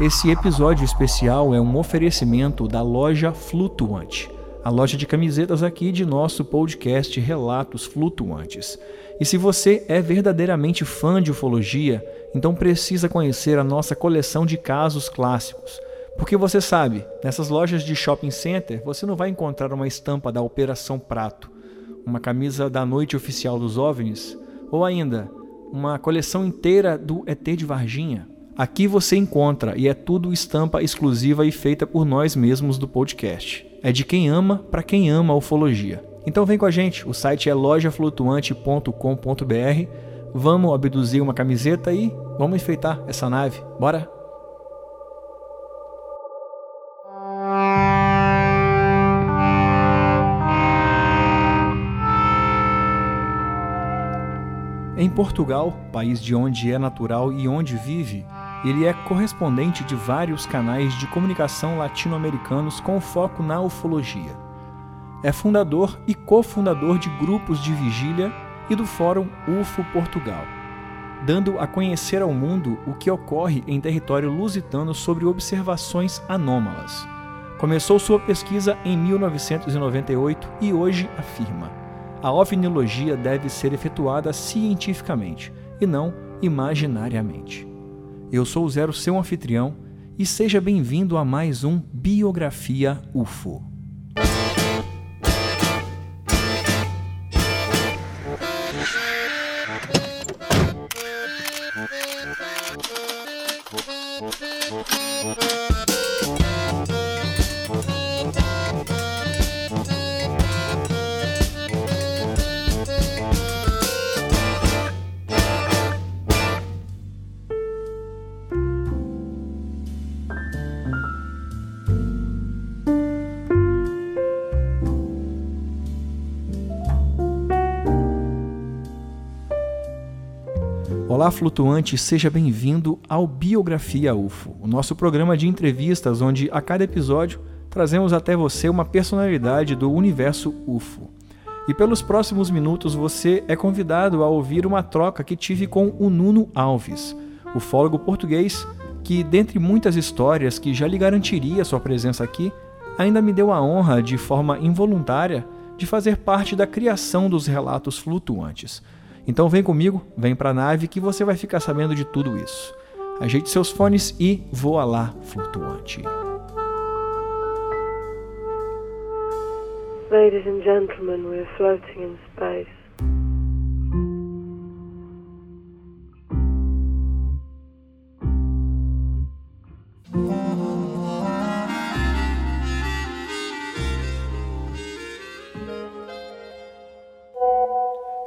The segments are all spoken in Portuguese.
Esse episódio especial é um oferecimento da loja Flutuante, a loja de camisetas aqui de nosso podcast Relatos Flutuantes. E se você é verdadeiramente fã de ufologia, então precisa conhecer a nossa coleção de casos clássicos. Porque você sabe, nessas lojas de shopping center você não vai encontrar uma estampa da Operação Prato, uma camisa da noite oficial dos OVNIs, ou ainda uma coleção inteira do ET de Varginha. Aqui você encontra e é tudo estampa exclusiva e feita por nós mesmos do podcast. É de quem ama para quem ama a ufologia. Então vem com a gente, o site é lojaflutuante.com.br. Vamos abduzir uma camiseta e vamos enfeitar essa nave. Bora? Em Portugal, país de onde é natural e onde vive, ele é correspondente de vários canais de comunicação latino-americanos com foco na ufologia. É fundador e cofundador de grupos de vigília e do Fórum UFO Portugal, dando a conhecer ao mundo o que ocorre em território lusitano sobre observações anômalas. Começou sua pesquisa em 1998 e hoje afirma a ovniologia deve ser efetuada cientificamente e não imaginariamente. Eu sou o Zero, seu anfitrião, e seja bem-vindo a mais um Biografia UFO. Flutuante, seja bem-vindo ao Biografia UFO, o nosso programa de entrevistas onde a cada episódio trazemos até você uma personalidade do universo UFO. E pelos próximos minutos você é convidado a ouvir uma troca que tive com o Nuno Alves, ufólogo português que, dentre muitas histórias que já lhe garantiria sua presença aqui, ainda me deu a honra, de forma involuntária, de fazer parte da criação dos relatos flutuantes então vem comigo, vem para a nave que você vai ficar sabendo de tudo isso. Ajeite seus fones e voa lá, flutuante. Ladies and gentlemen, floating in space.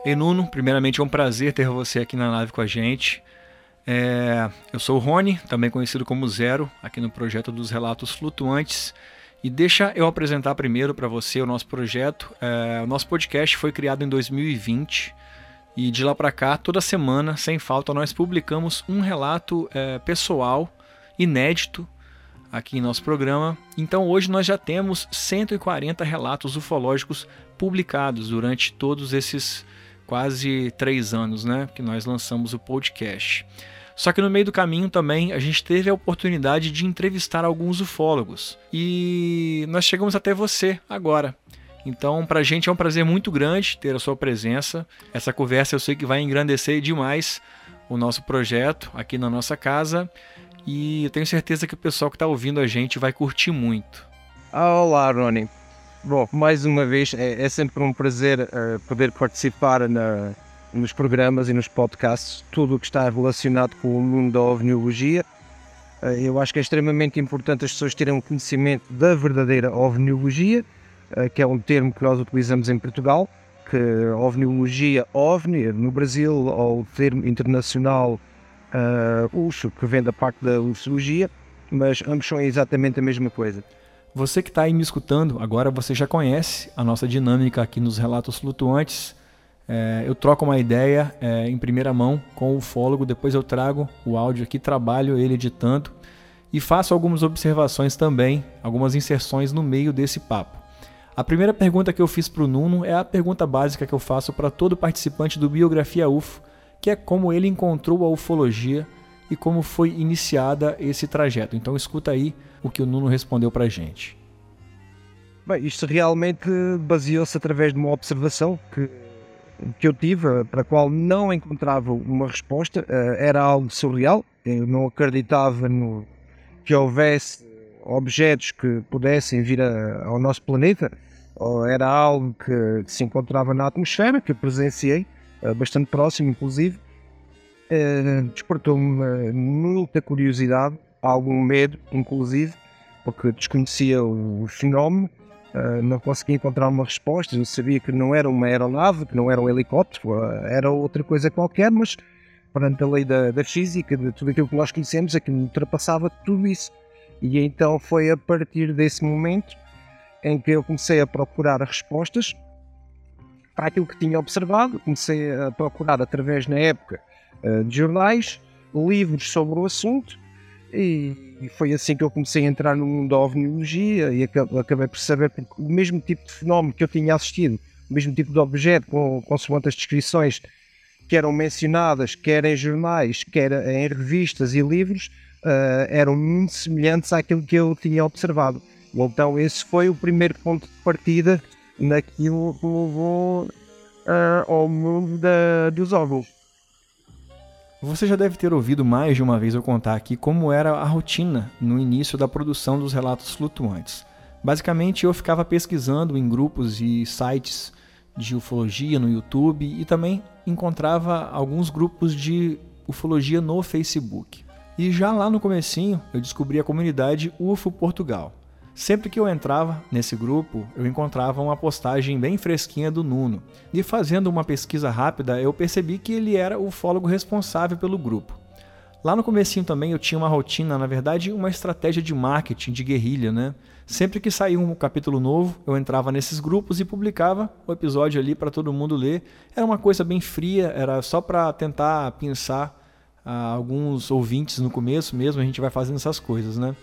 Ei, Nuno, primeiramente é um prazer ter você aqui na live com a gente. É, eu sou o Rony, também conhecido como Zero, aqui no projeto dos Relatos Flutuantes. E deixa eu apresentar primeiro para você o nosso projeto. É, o nosso podcast foi criado em 2020 e de lá para cá, toda semana, sem falta, nós publicamos um relato é, pessoal, inédito, aqui em nosso programa. Então hoje nós já temos 140 relatos ufológicos publicados durante todos esses quase três anos, né, que nós lançamos o podcast. Só que no meio do caminho também a gente teve a oportunidade de entrevistar alguns ufólogos e nós chegamos até você agora. Então, para a gente é um prazer muito grande ter a sua presença. Essa conversa eu sei que vai engrandecer demais o nosso projeto aqui na nossa casa e eu tenho certeza que o pessoal que está ouvindo a gente vai curtir muito. Olá, Rony. Bom, mais uma vez, é, é sempre um prazer uh, poder participar na, nos programas e nos podcasts, tudo o que está relacionado com o mundo da ovniologia. Uh, eu acho que é extremamente importante as pessoas terem um conhecimento da verdadeira ovniologia, uh, que é um termo que nós utilizamos em Portugal, que ovniologia, ovni, no Brasil, ou o termo internacional uh, que vem da parte da ufologia, mas ambos são exatamente a mesma coisa. Você que está aí me escutando, agora você já conhece a nossa dinâmica aqui nos Relatos Flutuantes. É, eu troco uma ideia é, em primeira mão com o ufólogo, depois eu trago o áudio aqui, trabalho ele editando e faço algumas observações também, algumas inserções no meio desse papo. A primeira pergunta que eu fiz para o Nuno é a pergunta básica que eu faço para todo participante do Biografia UFO, que é como ele encontrou a ufologia e como foi iniciada esse trajeto. Então escuta aí o que o Nuno respondeu para a gente. Bem, isto realmente baseou-se através de uma observação que, que eu tive, para a qual não encontrava uma resposta. Eh, era algo surreal. Eu não acreditava no, que houvesse objetos que pudessem vir a, ao nosso planeta. Era algo que, se encontrava na atmosfera, que eu presenciei, eh, bastante próximo, inclusive. Despertou-me muita curiosidade, algum medo, inclusive, porque desconhecia o, fenómeno Uh, não conseguia encontrar uma resposta. Eu sabia que não era uma aeronave, que não era um helicóptero, uh, era outra coisa qualquer, mas perante a lei da, da, física, de tudo aquilo que nós conhecemos, é que ultrapassava tudo isso. E então foi a partir desse momento em que eu comecei a procurar respostas para aquilo que tinha observado. Comecei a procurar através, na época, uh, de jornais, livros sobre o assunto e, foi assim que eu comecei a entrar no mundo da ovniologia e acabei por saber o mesmo tipo de fenómeno que eu tinha assistido, o mesmo tipo de objeto, com, consoante as descrições que eram mencionadas, quer em jornais, quer em revistas e livros, uh, eram muito semelhantes àquilo que eu tinha observado. Então, esse foi o primeiro ponto de partida naquilo que levou uh, ao mundo da, dos ovos. Você já deve ter ouvido mais de uma vez eu contar aqui como era a rotina no início da produção dos relatos flutuantes. Basicamente, eu ficava pesquisando em grupos e sites de ufologia no YouTube e também encontrava alguns grupos de ufologia no Facebook. E já lá no comecinho, eu descobri a comunidade UFO Portugal. Sempre que eu entrava nesse grupo, eu encontrava uma postagem bem fresquinha do Nuno. E fazendo uma pesquisa rápida, eu percebi que ele era o ufólogo responsável pelo grupo. Lá no comecinho também eu tinha uma rotina, na verdade, uma estratégia de marketing, de guerrilha, né? Sempre que saía um capítulo novo, eu entrava nesses grupos e publicava o episódio ali para todo mundo ler. Era uma coisa bem fria, era só para tentar pensar ah, alguns ouvintes no começo mesmo, a gente vai fazendo essas coisas, né?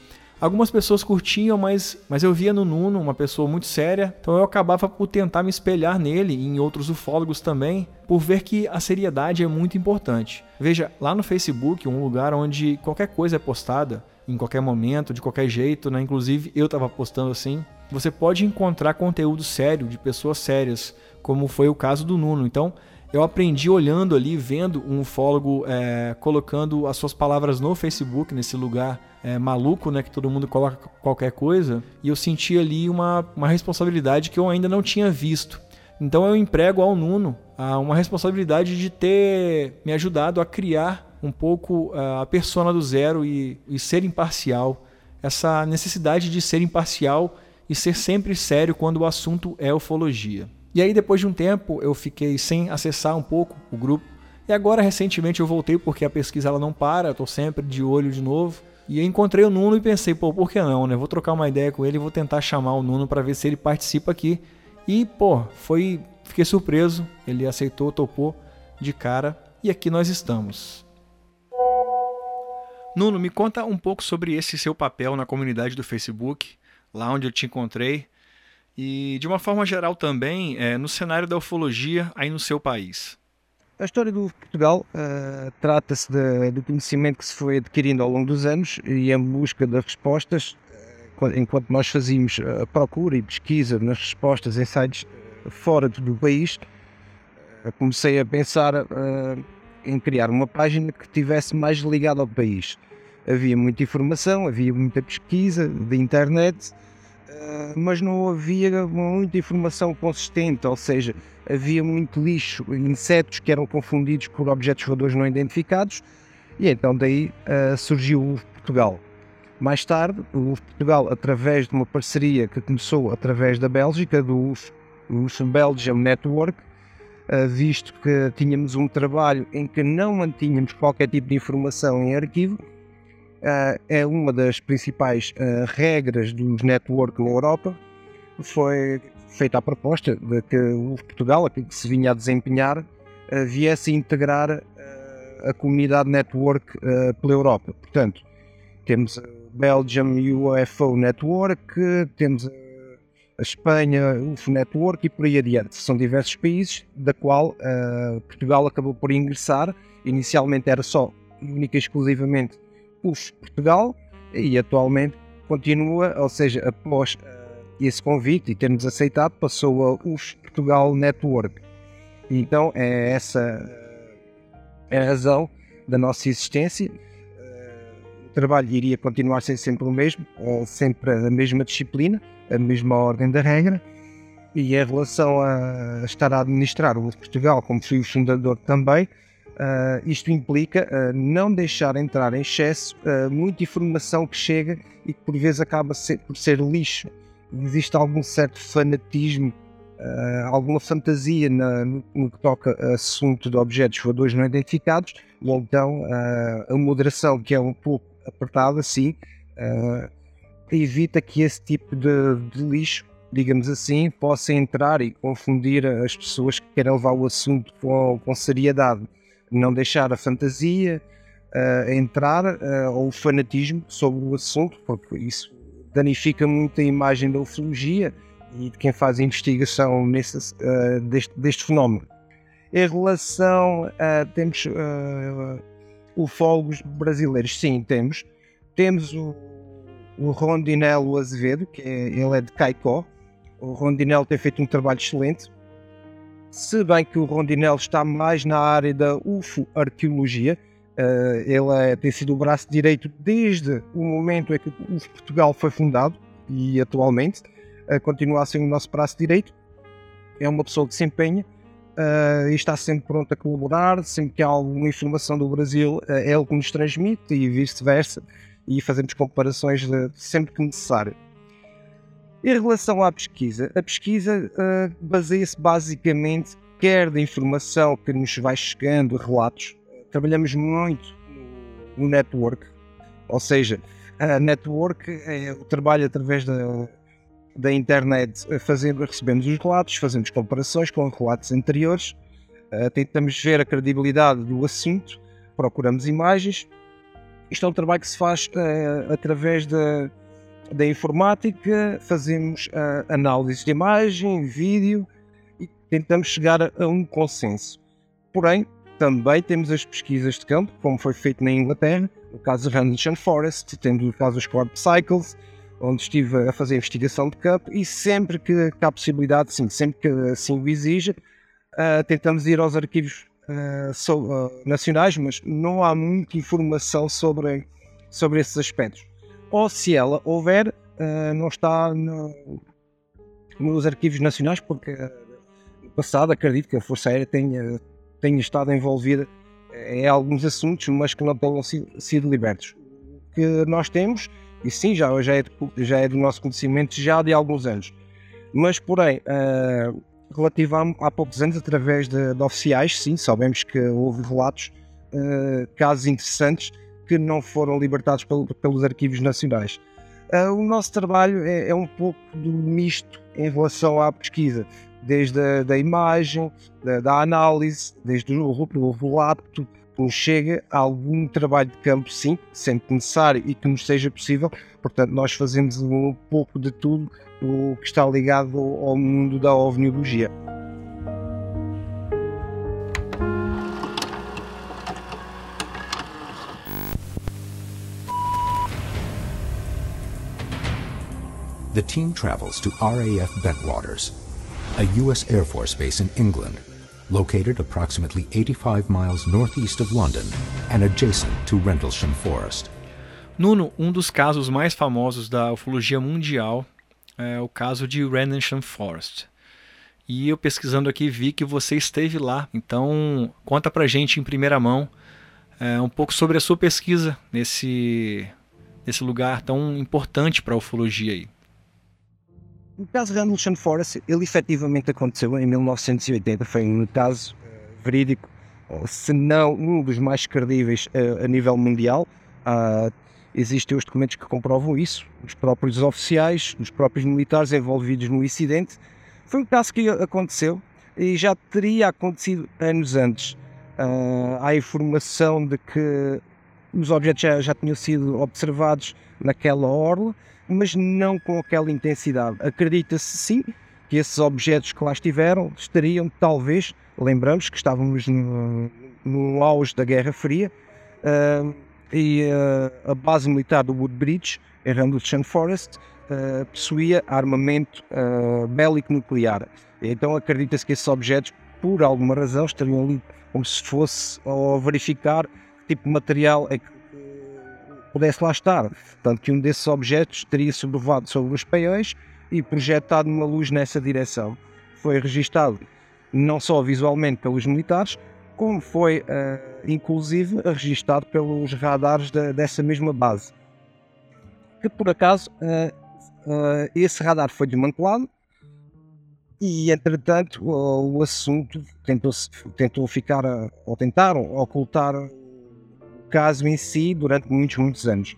Algumas pessoas curtiam, mas, mas eu via no Nuno uma pessoa muito séria, então eu acabava por tentar me espelhar nele e em outros ufólogos também, por ver que a seriedade é muito importante. Veja, lá no Facebook, um lugar onde qualquer coisa é postada, em qualquer momento, de qualquer jeito, né? inclusive eu estava postando assim, você pode encontrar conteúdo sério de pessoas sérias, como foi o caso do Nuno. Então, eu aprendi olhando ali, vendo um ufólogo é, colocando as suas palavras no Facebook, nesse lugar é, maluco, né, que todo mundo coloca qualquer coisa, e eu senti ali uma, uma responsabilidade que eu ainda não tinha visto. Então eu emprego ao Nuno uma responsabilidade de ter me ajudado a criar um pouco a persona do zero e, e ser imparcial. Essa necessidade de ser imparcial e ser sempre sério quando o assunto é ufologia. E aí, depois de um tempo, eu fiquei sem acessar um pouco o grupo. E agora, recentemente, eu voltei porque a pesquisa ela não para, eu estou sempre de olho de novo. E eu encontrei o Nuno e pensei, pô, por que não, né? Vou trocar uma ideia com ele e vou tentar chamar o Nuno para ver se ele participa aqui. E, pô, foi. Fiquei surpreso, ele aceitou, topou de cara. E aqui nós estamos. Nuno, me conta um pouco sobre esse seu papel na comunidade do Facebook, lá onde eu te encontrei. E, de uma forma geral também, é, no cenário da ufologia aí no seu país. A história do Portugal uh, trata-se do conhecimento que se foi adquirindo ao longo dos anos e em busca das respostas, uh, enquanto nós fazíamos a procura e pesquisa nas respostas em sites fora do país, uh, comecei a pensar em criar uma página que tivesse mais ligada ao país. Havia muita informação, havia muita pesquisa de internet, mas não havia muita informação consistente, ou seja, havia muito lixo, insetos que eram confundidos por objetos voadores não identificados, e então daí uh, surgiu o Portugal. Mais tarde, o Portugal, através de uma parceria que começou através da Bélgica, do Belgium Network, uh, visto que tínhamos um trabalho em que não mantínhamos qualquer tipo de informação em arquivo, é uma das principais regras dos network na Europa, foi feita a proposta de que o Portugal, aquilo que se vinha a desempenhar, uh, viesse a integrar uh, a comunidade network pela Europa. Portanto, temos a Belgium UFO Network, temos a Espanha UFO Network e por aí adiante. São diversos países, da qual Portugal acabou por ingressar. Inicialmente era só única e exclusivamente UF Portugal e atualmente continua, ou seja, após esse convite e termos aceitado, passou a UF Portugal Network. Então é essa é a razão da nossa existência. O trabalho iria continuar sendo sempre o mesmo, sempre a mesma disciplina, a mesma ordem da regra. E em relação a estar a administrar o Portugal, como fui o fundador também, Uh, isto implica uh, não deixar entrar em excesso uh, muita informação que chega e que por vezes acaba ser, por ser lixo. Existe algum certo fanatismo, alguma fantasia na, no, que toca a assunto de objetos voadores não identificados, e então a moderação, que é um pouco apertada, sim, evita que esse tipo de, de lixo digamos assim, possa entrar e confundir as pessoas que querem levar o assunto com, com seriedade não deixar a fantasia uh, entrar uh, ou o fanatismo sobre o assunto, porque isso danifica muito a imagem da ufologia e de quem faz a investigação nesse, uh, deste, deste fenómeno. Em relação a temos uh, ufólogos brasileiros, sim, temos. Temos o, o Rondinello Azevedo, que é, ele é de Caicó. O Rondinello tem feito um trabalho excelente se bem que o Rondinel está mais na área da UFO-arqueologia, uh, ele é, tem sido o braço direito desde o momento em que o UFO Portugal foi fundado e atualmente uh, continua a ser o nosso braço direito. É uma pessoa que se empenha uh, e está sempre pronto a colaborar. Sempre que há alguma informação do Brasil, é ele que nos transmite e vice-versa. E fazemos comparações sempre que necessário. Em relação à pesquisa, a pesquisa uh, baseia-se basicamente quer da informação que nos vai chegando, relatos. Trabalhamos muito no network, ou seja, a network é o trabalho através da, da internet, fazendo, recebemos os relatos, fazemos comparações com relatos anteriores, uh, tentamos ver a credibilidade do assunto, procuramos imagens. Isto é um trabalho que se faz uh, através da da informática, fazemos uh, análise de imagem, vídeo e tentamos chegar a, um consenso. Porém, também temos as pesquisas de campo, como foi feito na Inglaterra, no caso de Random Forest, temos o caso dos Corp Cycles, onde estive a fazer investigação de campo e sempre que, que há possibilidade, sim, sempre que assim o exija, uh, tentamos ir aos arquivos uh, so, nacionais, mas não há muita informação sobre, sobre esses aspectos ou se ela houver, uh, não está no, nos arquivos nacionais, porque no passado acredito que a Força Aérea tenha, tenha estado envolvida em alguns assuntos, mas que não tenham sido, sido libertos. O que nós temos, e sim, já, já, é, já é do nosso conhecimento já de alguns anos, mas porém, uh, relativo a, há poucos anos, através de, de, oficiais, sim, sabemos que houve relatos, uh, casos interessantes que não foram libertados pelo, pelos arquivos nacionais. Uh, o nosso trabalho é, é, um pouco do misto em relação à pesquisa, desde a da imagem, da, da, análise, desde o, o relato, nos chega a algum trabalho de campo, sim, sempre necessário e que nos seja possível. Portanto, nós fazemos um pouco de tudo o que está ligado ao mundo da ovniologia. The team travels to RAF Bentwaters, a U.S. Air Force base in England, located approximately 85 miles northeast of London and adjacent to Rendlesham Forest. Nuno, um dos casos mais famosos da ufologia mundial é o caso de Rendlesham Forest. E eu pesquisando aqui vi que você esteve lá. Então, conta pra gente em primeira mão é, um pouco sobre a sua pesquisa nesse, nesse lugar tão importante para a ufologia aí. O caso de Rendlesham Forest, ele efetivamente aconteceu em 1980, foi um caso uh, verídico, se não um dos mais credíveis uh, a nível mundial. Uh, existem os documentos que comprovam isso, os próprios oficiais, os próprios militares envolvidos no incidente. Foi um caso que aconteceu e já teria acontecido anos antes. Uh, há informação de que os objetos já, já tinham sido observados naquela orla, mas não com aquela intensidade. Acredita-se sim que esses objetos que lá estiveram estariam, talvez, lembramos que estávamos no, no auge da Guerra Fria, uh, e uh, a base militar do Woodbridge, em Rendlesham Forest, uh, possuía armamento bélico nuclear. Então acredita-se que esses objetos, por alguma razão, estariam ali como se fosse a verificar que tipo de material é que pudesse lá estar. Tanto que um desses objetos teria sobrevoado sobre os paiões e projetado uma luz nessa direção. Foi registado não só visualmente pelos militares, como foi uh, inclusive registado pelos radares de, dessa mesma base. Que por acaso uh, uh, esse radar foi desmantelado e entretanto o, assunto tentou, tentou ficar ou tentaram ocultar caso em si durante muitos, muitos anos.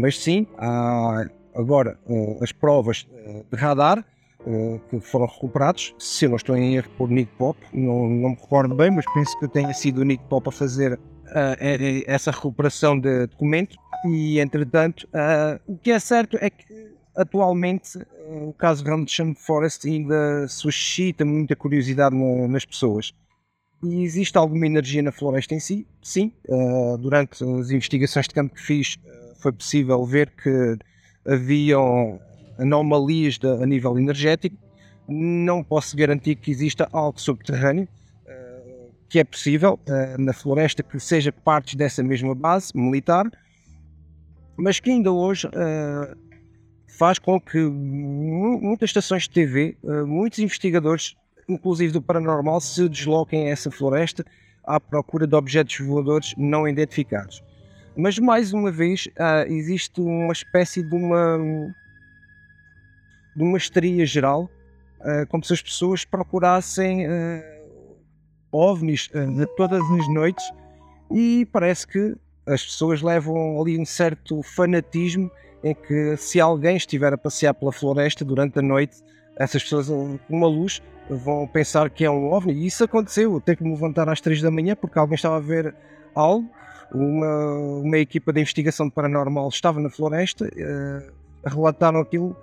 mas sim, há agora as provas de radar que foram recuperados, se eu não estou em erro, por Nick Pop, não, não me recordo bem, mas penso que tenha sido o Nick Pop a fazer essa recuperação de documento. E entretanto, o que é certo é que atualmente o caso Random Forest ainda suscita muita curiosidade nas pessoas. E existe alguma energia na floresta em si? Sim. durante as investigações de campo que fiz, foi possível ver que haviam anomalias de, a nível energético. Não posso garantir que exista algo subterrâneo, uh, que é possível uh, na floresta que seja parte dessa mesma base militar, mas que ainda hoje uh, faz com que muitas estações de TV, muitos investigadores, inclusive do paranormal, se desloquem a essa floresta à procura de objetos voadores não identificados. Mas mais uma vez existe uma espécie de uma de uma histeria geral, uh, como se as pessoas procurassem uh, ovnis todas as noites e parece que as pessoas levam ali um certo fanatismo em que se alguém estiver a passear pela floresta durante a noite, essas pessoas com uma luz vão pensar que é um OVNI. E isso aconteceu, eu tenho que me levantar às três da manhã porque alguém estava a ver algo, uma, uma equipa de investigação paranormal estava na floresta, uh, relataram aquilo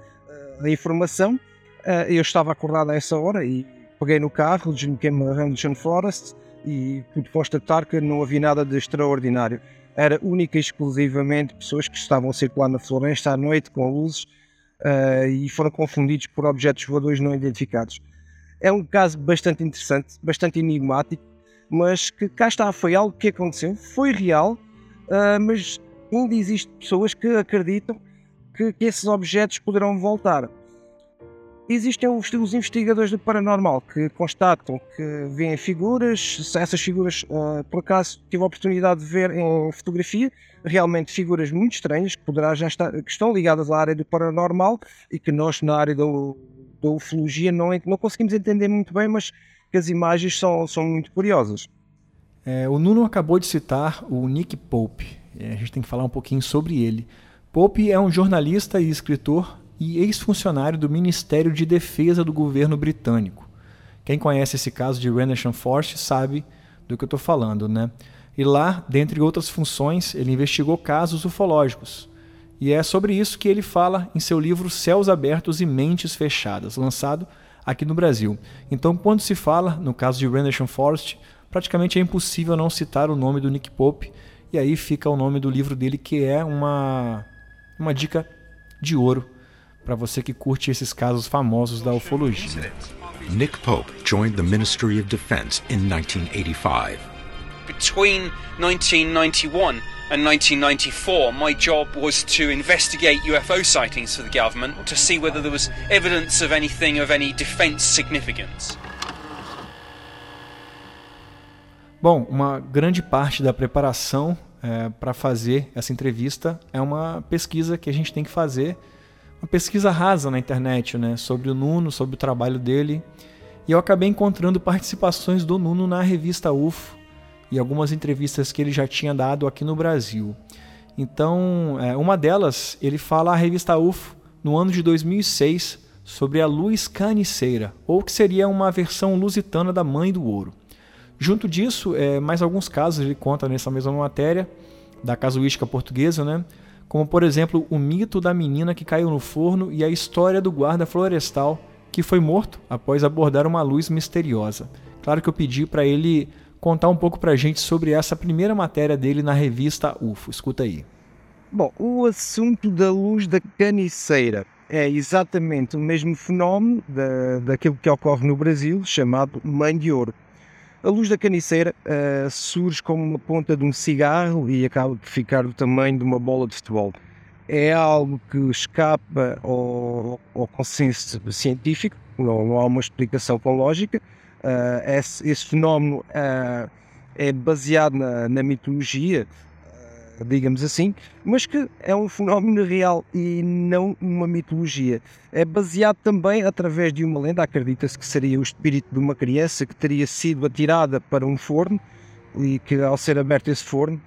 a informação. Uh, eu estava acordado a essa hora e peguei no carro, desloquei-me a Rendlesham Forest e pude constatar que não havia nada de extraordinário. Era única e exclusivamente pessoas que estavam a circular na floresta à noite com luzes uh, e foram confundidos por objetos voadores não identificados. É um caso bastante interessante, bastante enigmático, mas que cá está, foi algo que aconteceu, foi real, uh, mas ainda existem pessoas que acreditam que, que esses objetos poderão voltar. Existem os, investigadores do paranormal que constatam que veem figuras, essas figuras, uh, por acaso, tive a oportunidade de ver em fotografia, realmente figuras muito estranhas que, poderá já estar, que estão ligadas à área do paranormal e que nós, na área do, da ufologia, não, não conseguimos entender muito bem, mas as imagens são, são muito curiosas. É, o Nuno acabou de citar o Nick Pope, é, a gente tem que falar um pouquinho sobre ele. Pope é um jornalista e escritor e ex-funcionário do Ministério de Defesa do governo britânico. Quem conhece esse caso de Renation Force sabe do que eu estou falando, né? E lá, dentre outras funções, ele investigou casos ufológicos. E é sobre isso que ele fala em seu livro Céus Abertos e Mentes Fechadas, lançado aqui no Brasil. Então, quando se fala no caso de Renation Forest, praticamente é impossível não citar o nome do Nick Pope, e aí fica o nome do livro dele, que é uma uma dica de ouro para você que curte esses casos famosos da ufologia. Nick Pope joined the Ministry of Defense in 1985. Between 1991 and 1994, my job was to investigate UFO sightings for the government to see whether there was evidence of anything of any defense significance. Bom, uma grande parte da preparação é, para fazer essa entrevista é uma pesquisa que a gente tem que fazer, uma pesquisa rasa na internet, né, sobre o Nuno, sobre o trabalho dele. E eu acabei encontrando participações do Nuno na revista UFO e algumas entrevistas que ele já tinha dado aqui no Brasil. Então, é, uma delas, ele fala à revista UFO no ano de 2006 sobre a luz caniceira, ou que seria uma versão lusitana da Mãe do Ouro. Junto disso, é, mais alguns casos ele conta nessa mesma matéria da casuística portuguesa, né? Como por exemplo o mito da menina que caiu no forno e a história do guarda florestal que foi morto após abordar uma luz misteriosa. Claro que eu pedi para ele contar um pouco para a gente sobre essa primeira matéria dele na revista UFO. Escuta aí. Bom, o assunto da luz da caniceira é exatamente o mesmo fenómeno da, daquilo que ocorre no Brasil, chamado Mãe de Ouro. A luz da caniceira uh, surge como uma ponta de um cigarro e acaba por ficar do tamanho de uma bola de futebol. É algo que escapa ao, ao consenso científico, não, não, há uma explicação com lógica. Uh, esse, esse, fenómeno uh, é baseado na, na mitologia, digamos assim, mas que é um fenómeno real e não uma mitologia. É baseado também através de uma lenda, acredita-se que seria o espírito de uma criança que teria sido atirada para um forno e que ao ser aberto esse forno,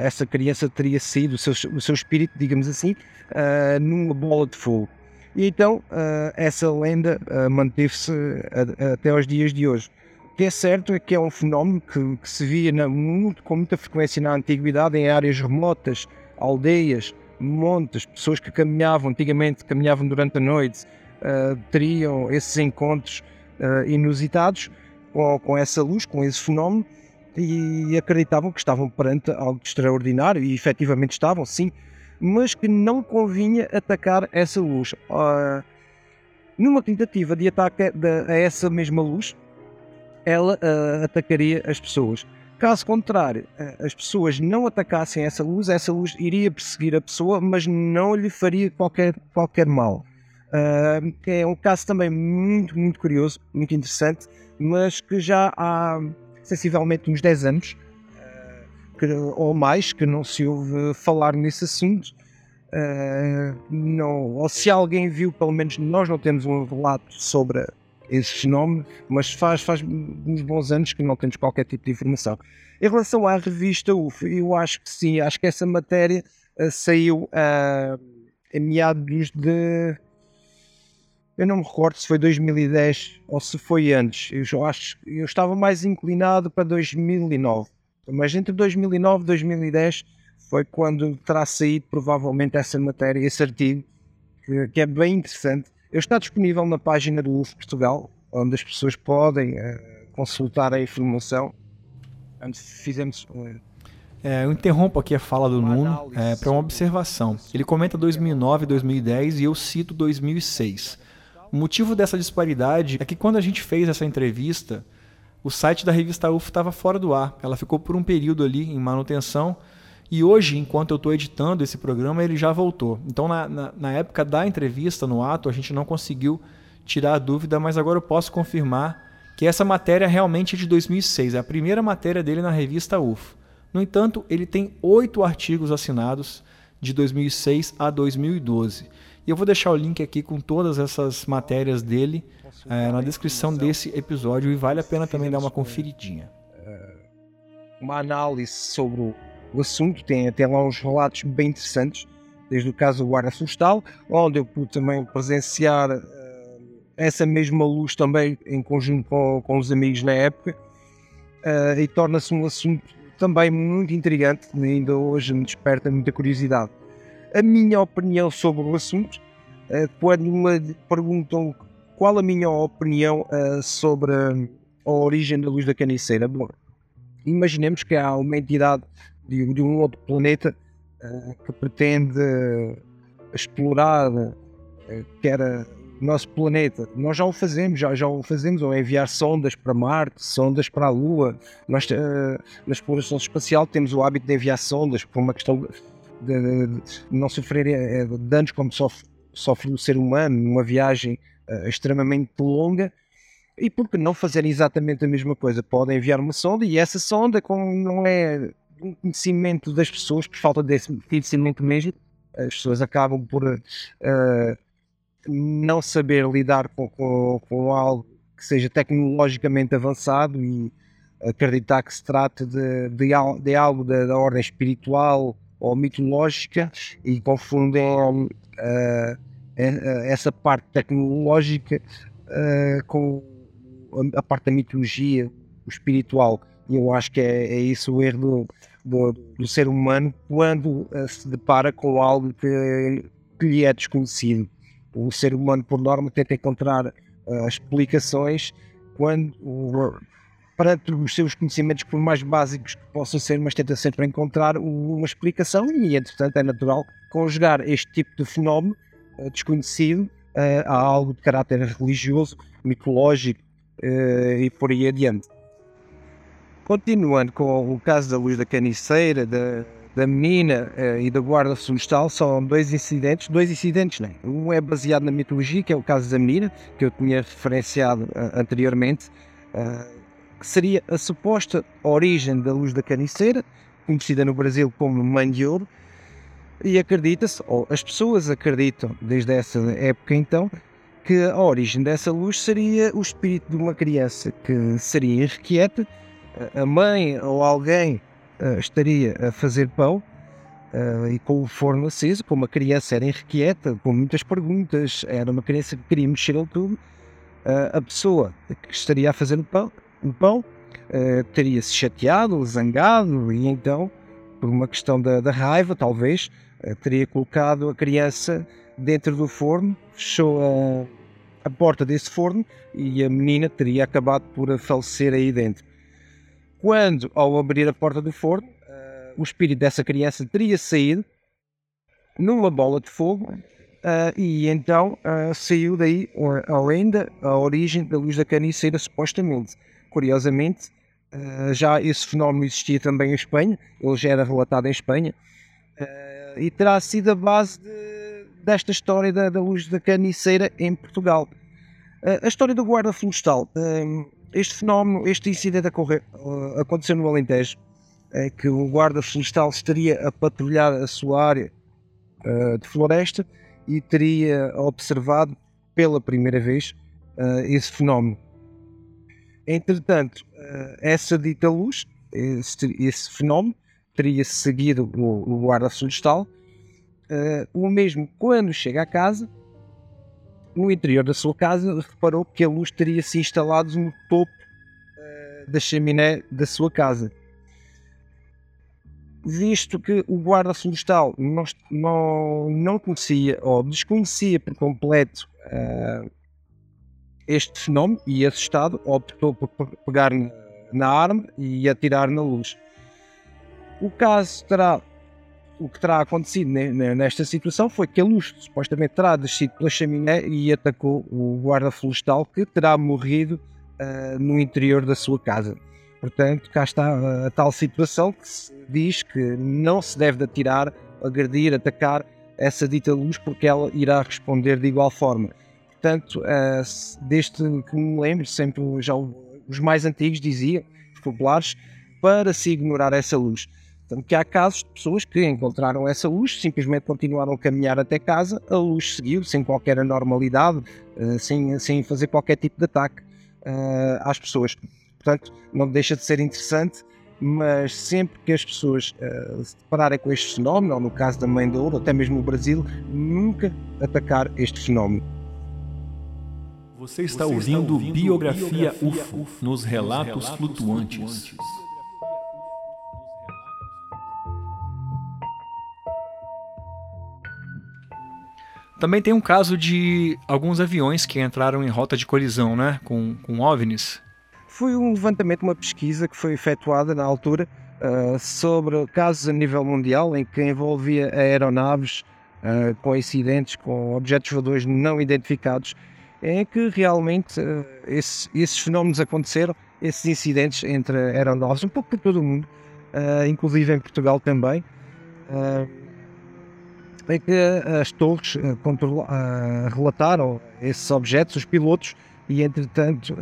essa criança teria sido, o seu, o seu espírito, digamos assim, numa bola de fogo. E então ah, essa lenda manteve-se até aos dias de hoje. O que é certo é que é um fenómeno que, que se via na, muito, com muita frequência na antiguidade em áreas remotas, aldeias, montes, pessoas que caminhavam, antigamente caminhavam durante a noite, uh, teriam esses encontros uh, inusitados com, com essa luz, com esse fenómeno, e acreditavam que estavam perante algo extraordinário, e efetivamente estavam, sim, mas que não convinha atacar essa luz. Uh, numa tentativa de ataque a essa mesma luz, ela uh, atacaria as pessoas. Caso contrário, uh, as pessoas não atacassem essa luz, essa luz iria perseguir a pessoa, mas não lhe faria qualquer, qualquer mal. Uh, é um caso também muito, muito curioso, muito interessante, mas que já há sensivelmente uns 10 anos que, ou mais que não se ouve falar nesse assunto. Uh, não, ou se alguém viu, pelo menos nós não temos um relato sobre esse fenómeno, mas faz, faz uns bons anos que não temos qualquer tipo de informação. Em relação à revista UF, eu acho que sim, acho que essa matéria uh, saiu uh, em meados de. Eu não me recordo se foi 2010 ou se foi antes. Eu acho eu estava mais inclinado para 2009. Mas entre 2009 e 2010 foi quando terá saído provavelmente essa matéria, esse artigo, que, que é bem interessante eu está disponível na página do UF Portugal, onde as pessoas podem uh, consultar a informação. Antes fizemos. Uh, é, eu interrompo aqui a fala do Nuno é, para uma observação. Ele comenta 2009 e 2010 e eu cito 2006. O motivo dessa disparidade é que quando a gente fez essa entrevista, o site da revista UF estava fora do ar. Ela ficou por um período ali em manutenção e hoje, enquanto eu estou editando esse programa, ele já voltou. Então, na, na, na, época da entrevista, no ato, a gente não conseguiu tirar a dúvida, mas agora eu posso confirmar que essa matéria realmente é de 2006. É a primeira matéria dele na revista UFO. No entanto, ele tem oito artigos assinados de 2006 a 2012. E eu vou deixar o link aqui com todas essas matérias dele é, na descrição desse episódio e vale a pena também dar uma conferidinha. Uma análise sobre o assunto, tem até lá uns relatos bem interessantes, desde o caso do guarda florestal, onde eu pude também presenciar uh, essa mesma luz também em conjunto com, com os amigos na época, uh, e torna-se um assunto também muito intrigante, ainda hoje me desperta muita curiosidade. A minha opinião sobre o assunto, uh, quando me perguntam qual a minha opinião sobre a origem da luz da caniceira, bom, imaginemos que há uma entidade de, de um outro planeta uh, que pretende explorar uh, que era o nosso planeta. Nós já o fazemos, já, já o fazemos, ou enviar sondas para Marte, sondas para a Lua. Nós, uh, na exploração espacial, temos o hábito de enviar sondas por uma questão de, de, de não sofrer danos como sofre, sofre o ser humano numa viagem extremamente longa e por que não fazer exatamente a mesma coisa? Podem enviar uma sonda e essa sonda, como não é um conhecimento das pessoas, por falta desse conhecimento mesmo, as pessoas acabam por uh, não saber lidar com, com, com, algo que seja tecnologicamente avançado e acreditar que se trata de, de, de algo da, da, ordem espiritual ou mitológica e confundem uh, essa parte tecnológica uh, com a parte da mitologia, o espiritual. E eu acho que é, é isso o erro do, do ser humano quando uh, se depara com algo que, que, lhe é desconhecido. O ser humano, por norma, tenta encontrar uh, explicações quando, uh, perante os seus conhecimentos, por mais básicos que possam ser, mas tenta sempre encontrar uma explicação e, entretanto, é natural conjugar este tipo de fenómeno desconhecido uh, a algo de caráter religioso, mitológico uh, e por aí adiante. Continuando com o caso da luz da caniceira, da, da menina e da guarda florestal, são dois incidentes, dois incidentes, né? Um é baseado na mitologia, que é o caso da menina, que eu tinha referenciado anteriormente, que seria a suposta origem da luz da caniceira, conhecida no Brasil como Mãe de Ouro, e acredita-se, ou as pessoas acreditam desde essa época então, que a origem dessa luz seria o espírito de uma criança que seria irrequieta, a mãe ou alguém uh, estaria a fazer pão uh, e com o forno aceso, como a criança era irrequieta, com muitas perguntas, era uma criança que queria mexer em tudo, uh, a pessoa que estaria a fazer o pão o pão, teria-se chateado, zangado e então, por uma questão da, da raiva, talvez, teria colocado a criança dentro do forno, fechou a, a porta desse forno e a menina teria acabado por falecer aí dentro. Quando, ao abrir a porta do forno, uh, o espírito dessa criança teria saído numa bola de fogo Uh, e então uh, saiu daí a lenda, a origem da luz da caniceira, supostamente. Curiosamente, uh, já esse fenómeno existia também em Espanha, ele já era relatado em Espanha, e terá sido a base de, desta história da, da, luz da caniceira em Portugal. Uh, a história do guarda florestal, este fenómeno, este incidente ocorre, aconteceu no Alentejo, é que o guarda florestal estaria a patrulhar a sua área de floresta e teria observado pela primeira vez esse fenómeno. Entretanto, eh, essa dita luz, esse, esse fenómeno, teria seguido o, o guarda florestal. Uh, o mesmo, quando chega à casa, no interior da sua casa, reparou que a luz teria se instalado no topo uh, da chaminé da sua casa. Visto que o guarda florestal não, não, não conhecia ou desconhecia por completo uh, este fenómeno e assustado optou por pegar na arma e atirar na luz. O caso terá o que terá acontecido nesta situação foi que a luz supostamente terá descido pela chaminé e atacou o guarda florestal que terá morrido uh, no interior da sua casa. Portanto, cá está a tal situação que se diz que não se deve atirar, agredir, atacar essa dita luz porque ela irá responder de igual forma. Portanto, uh, desde que me lembro, sempre já os mais antigos diziam, os populares, para se ignorar essa luz. Tanto que há casos de pessoas que encontraram essa luz, simplesmente continuaram a caminhar até casa, a luz seguiu sem qualquer anormalidade, uh, sem, sem fazer qualquer tipo de ataque uh, às pessoas. Portanto, não deixa de ser interessante, mas sempre que as pessoas uh, se depararem com este fenómeno, ou no caso da Mãe da Ouro, até mesmo o Brasil, nunca atacar este fenómeno. Você está, Você ouvindo, está ouvindo Biografia, Biografia UFO, UFO nos Relatos, relatos flutuantes. flutuantes. Também tem um caso de alguns aviões que entraram em rota de colisão né, com, com OVNIs. Foi um levantamento, uma pesquisa que foi efetuada na altura uh, sobre casos a nível mundial em que envolvia aeronaves uh, com incidentes com objetos voadores não identificados é que realmente uh, esse, esses fenómenos aconteceram, esses incidentes entre aeronaves, um pouco por todo o mundo, inclusive em Portugal também, uh, é que as torres relataram esses objetos, os pilotos, e entretanto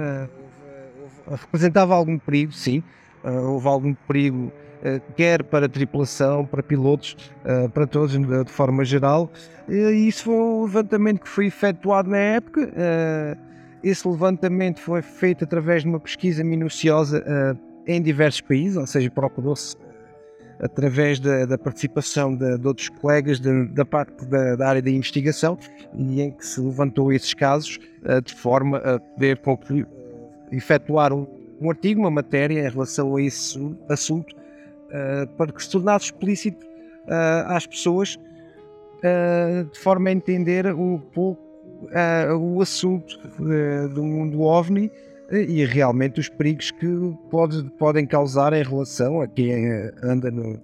representava algum perigo, sim, houve algum perigo eh, quer para tripulação, para pilotos, eh, para todos de forma geral. E isso foi um levantamento que foi efetuado na época. Eh, esse levantamento foi feito através de uma pesquisa minuciosa em diversos países, ou seja, procurou-se através da, da participação de, de, outros colegas de, da parte da, da, área da investigação e em que se levantou esses casos de forma a poder concluir, efetuar um, um artigo, uma matéria em relação a esse assunto uh, para que se tornasse explícito uh, às pessoas uh, de forma a entender um pouco o assunto do mundo OVNI e realmente os perigos que pode, podem causar em relação a quem anda no,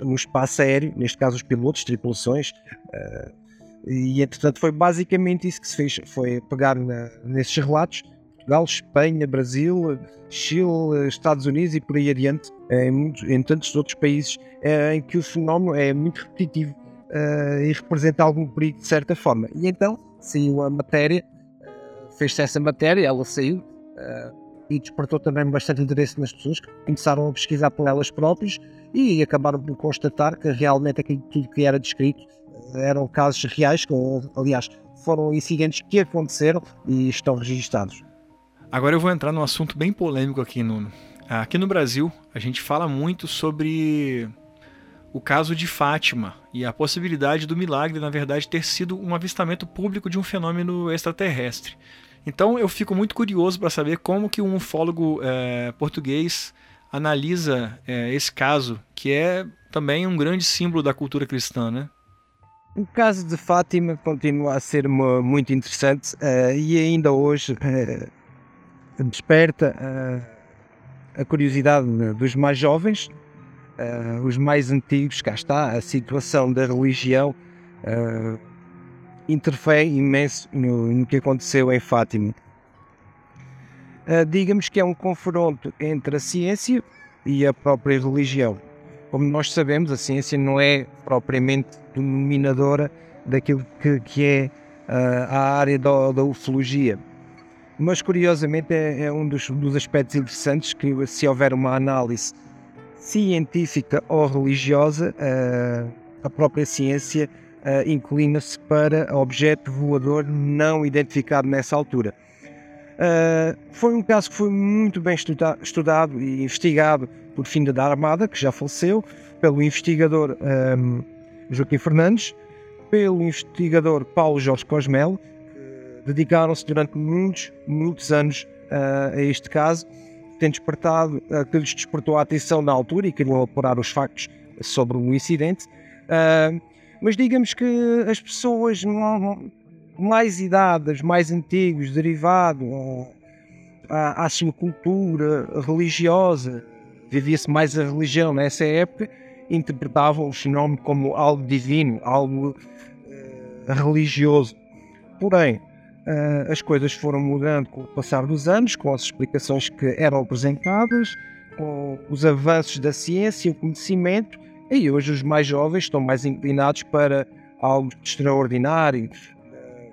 no espaço aéreo, neste caso os pilotos, tripulações. Uh, e entretanto foi basicamente isso que se fez, foi pegar na, nesses relatos, Portugal, Espanha, Brasil, Chile, Estados Unidos e por aí adiante, em, muitos, em tantos outros países em que o fenómeno é muito repetitivo uh, e representa algum perigo de certa forma. E então saiu a matéria, fez-se essa matéria, ela saiu e despertou também bastante interesse nas pessoas que começaram a pesquisar por elas próprias e acabaram por constatar que realmente aquilo tudo que era descrito eram casos reais, que, aliás, foram incidentes que aconteceram e estão registados. Agora eu vou entrar num assunto bem polêmico aqui, Nuno. Aqui no Brasil, a gente fala muito sobre o caso de Fátima e a possibilidade do milagre, na verdade, ter sido um avistamento público de um fenômeno extraterrestre. Então eu fico muito curioso para saber como que um ufólogo é, português analisa é, esse caso, que é também um grande símbolo da cultura cristã, né? O caso de Fátima continua a ser uma, muito interessante uh, e ainda hoje uh, desperta uh, a curiosidade dos mais jovens os mais antigos, cá está, a situação da religião interfere imenso no, no, que aconteceu em Fátima. Uh, digamos que é um confronto entre a ciência e a própria religião. Como nós sabemos, a ciência não é propriamente denominadora daquilo que, que é uh, a área da, da ufologia. Mas curiosamente é, é um dos, dos aspectos interessantes que se houver uma análise científica ou religiosa, eh, a própria ciência eh, inclina-se para objeto voador não identificado nessa altura. Uh, foi um caso que foi muito bem estuda estudado e investigado por Finda da Armada, que já faleceu, pelo investigador um, Joaquim Fernandes, pelo investigador Paulo Jorge Cosmel, dedicaram-se durante muitos, muitos anos uh, a este caso tem despertado, uh, que lhes despertou a atenção na altura e queriam apurar os factos sobre o incidente. Uh, mas digamos que as pessoas mais idades, mais antigos, derivado à, à sua cultura religiosa, vivia-se mais a religião nessa época, interpretavam o fenómeno como algo divino, algo uh, religioso. Porém, Uh, as coisas foram mudando com o passar dos anos, com as explicações que eram apresentadas, com os avanços da ciência e o conhecimento, e hoje os mais jovens estão mais inclinados para algo extraordinário, uh,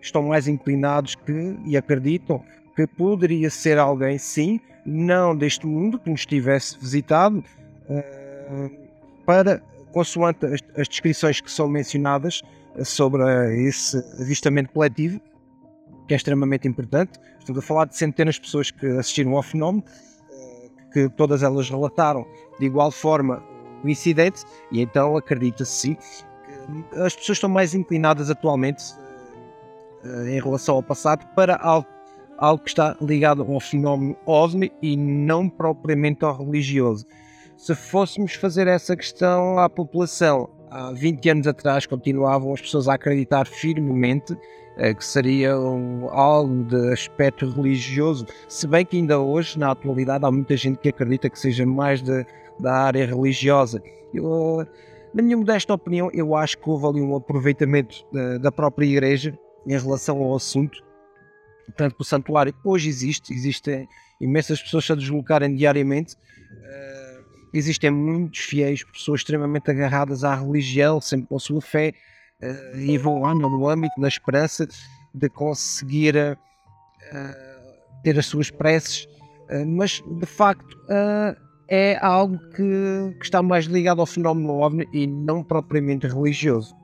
estão mais inclinados que, e acreditam que poderia ser alguém, sim, não deste mundo, que nos tivesse visitado, uh, para, consoante as, as descrições que são mencionadas sobre esse avistamento coletivo, que é extremamente importante. Estamos a falar de centenas de pessoas que assistiram ao fenómeno, eh, que todas elas relataram de igual forma o incidente, e então acredita-se que as pessoas estão mais inclinadas atualmente eh, em relação ao passado para algo, algo que está ligado ao fenómeno OVNI e não propriamente ao religioso. Se fôssemos fazer essa questão à população, há 20 anos atrás continuavam as pessoas a acreditar firmemente eh, que seria algo de aspecto religioso, se bem que ainda hoje, na atualidade, há muita gente que acredita que seja mais de, da área religiosa. Eu, na minha modesta opinião, eu acho que houve ali um aproveitamento da, da própria igreja em relação ao assunto. Portanto, o santuário hoje existe, existem imensas pessoas a deslocarem diariamente. Uh, existem muitos fiéis, pessoas extremamente agarradas à religião, sempre com a sua fé, uh, e vão lá no âmbito da esperança de conseguir uh, ter as suas preces, mas de facto é algo que, que, está mais ligado ao fenómeno OVNI e não propriamente religioso.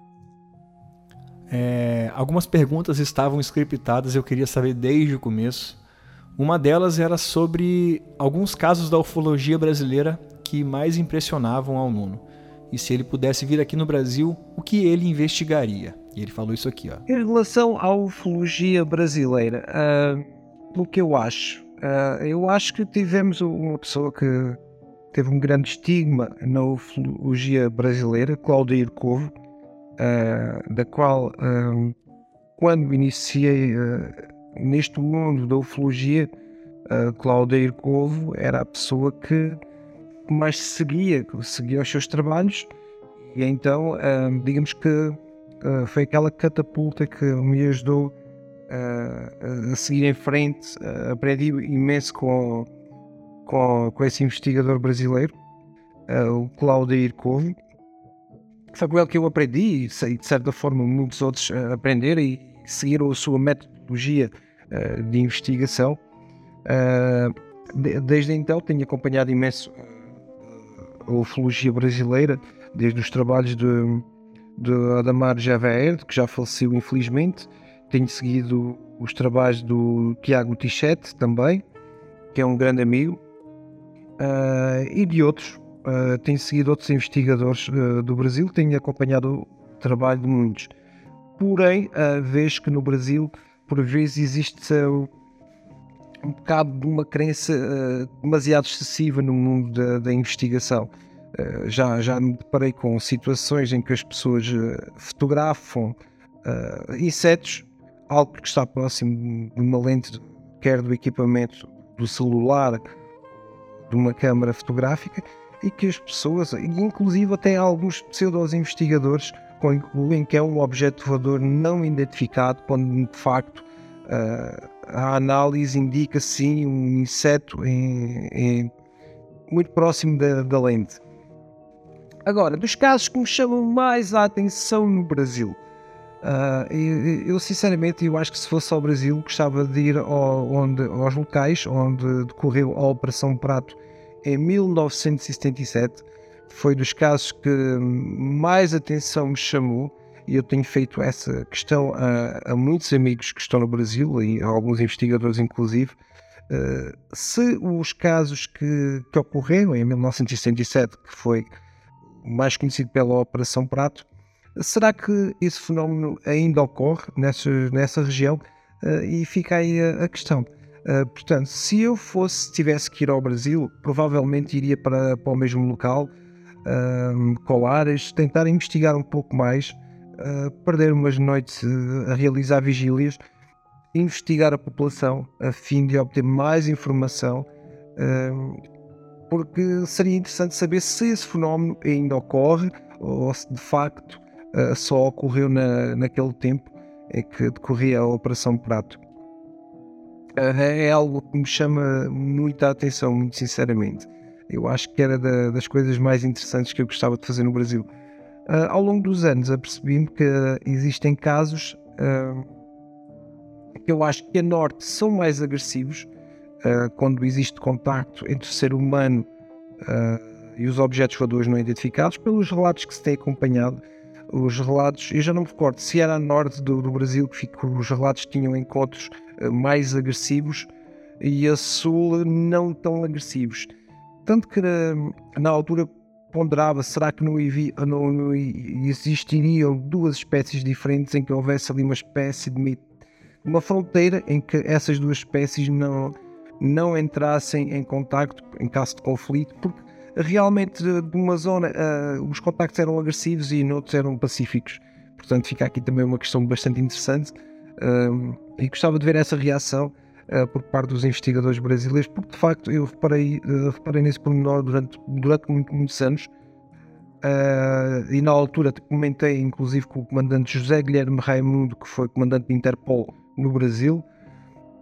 É, algumas perguntas estavam scriptadas, eu queria saber desde o começo. Uma delas era sobre alguns casos da ufologia brasileira que mais impressionavam ao Nuno e se ele pudesse vir aqui no Brasil, o que ele investigaria? E ele falou isso aqui, ó. Em relação à ufologia brasileira, uh, o que eu acho? Uh, eu acho que tivemos uma pessoa que teve um grande estigma na ufologia brasileira, Claudio Corvo, uh, da qual, quando iniciei neste mundo da ufologia, uh, Claudio era a pessoa que mais seguia, seguia os seus trabalhos e então, uh, digamos que uh, foi aquela catapulta que me ajudou a seguir em frente. aprendi imenso com, com, com esse investigador brasileiro, o Claudio Covo. Foi com ele que eu aprendi e, de certa forma, muitos outros aprenderam e seguiram a sua metodologia de investigação. desde então tenho acompanhado imenso a ufologia brasileira, desde os trabalhos de, de Adamar Javer, que já faleceu infelizmente. Tenho seguido os trabalhos do Tiago Tichete também, que é um grande amigo, e de outros. Uh, tenho seguido outros investigadores uh, do Brasil, tenho acompanhado o trabalho de muitos. Porém, uh, vejo que no Brasil, por vezes, existe um bocado de uma crença uh, demasiado excessiva no mundo da, da investigação. Uh, já, já me deparei com situações em que as pessoas uh, fotografam insetos, algo que está próximo de uma lente, quer do equipamento do celular, de uma câmara fotográfica, e que as pessoas, inclusive até alguns pseudo-investigadores, concluem que é um objeto voador não identificado, quando de facto a análise indica sim um inseto em, em, muito próximo da, da, lente. Agora, dos casos que me chamam mais a atenção no Brasil, uh, eu, sinceramente eu acho que se fosse ao Brasil gostava de ir ao, onde, aos locais onde decorreu a Operação Prato em 1977. Foi dos casos que mais atenção me chamou e eu tenho feito essa questão a, a, muitos amigos que estão no Brasil e a alguns investigadores, inclusive. Uh, se os casos que, que ocorreram em 1967, que foi mais conhecido pela Operação Prato, será que esse fenómeno ainda ocorre nessa, nessa região? Uh, e fica aí a, a questão. Uh, portanto, se eu fosse, tivesse que ir ao Brasil, provavelmente iria para, para o mesmo local, uh, Colares, tentar investigar um pouco mais perder umas noites a realizar vigílias, investigar a população a fim de obter mais informação, porque seria interessante saber se esse fenómeno ainda ocorre ou se de facto só ocorreu na, naquele tempo em que decorria a Operação Prato. É algo que me chama muita atenção, muito sinceramente. Eu acho que era da, das coisas mais interessantes que eu gostava de fazer no Brasil. Uh, ao longo dos anos apercebi-me que existem casos uh, que eu acho que a norte são mais agressivos uh, quando existe contacto entre o ser humano e os objetos voadores não identificados, pelos relatos que se tem acompanhado. Os relatos, eu já não me recordo se era a norte do, do Brasil que os relatos tinham encontros mais agressivos e a sul não tão agressivos. Tanto que na, na altura ponderava, será que não, não, não, existiriam duas espécies diferentes em que houvesse ali uma espécie de uma fronteira em que essas duas espécies não, não entrassem em contacto em caso de conflito, porque realmente de uma zona uh, os contactos eram agressivos e noutros eram pacíficos. Portanto, fica aqui também uma questão bastante interessante uh, e gostava de ver essa reação uh, por parte dos investigadores brasileiros, porque de facto eu reparei, reparei nesse pormenor durante, durante muito, muitos anos. E na altura comentei inclusive com o comandante José Guilherme Raimundo, que foi comandante do Interpol no Brasil.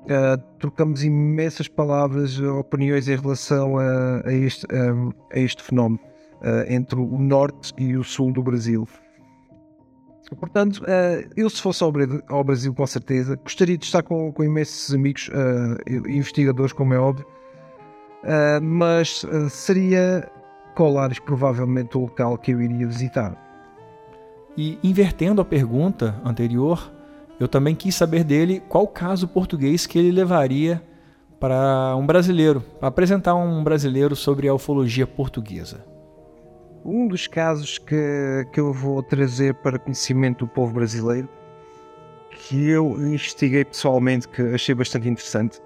Uh, trocamos imensas palavras, opiniões em relação a, a, este, um, a este, fenómeno uh, entre o norte e o sul do Brasil. Portanto, uh, eu se fosse ao, Brasil, com certeza, gostaria de estar com, com imensos amigos, investigadores, como é óbvio, mas seria Colares provavelmente o local que eu iria visitar. E invertendo a pergunta anterior, eu também quis saber dele qual caso português que ele levaria para um brasileiro, para apresentar um brasileiro sobre a ufologia portuguesa. Um dos casos que, que eu vou trazer para conhecimento do povo brasileiro, que eu investiguei pessoalmente, que achei bastante interessante,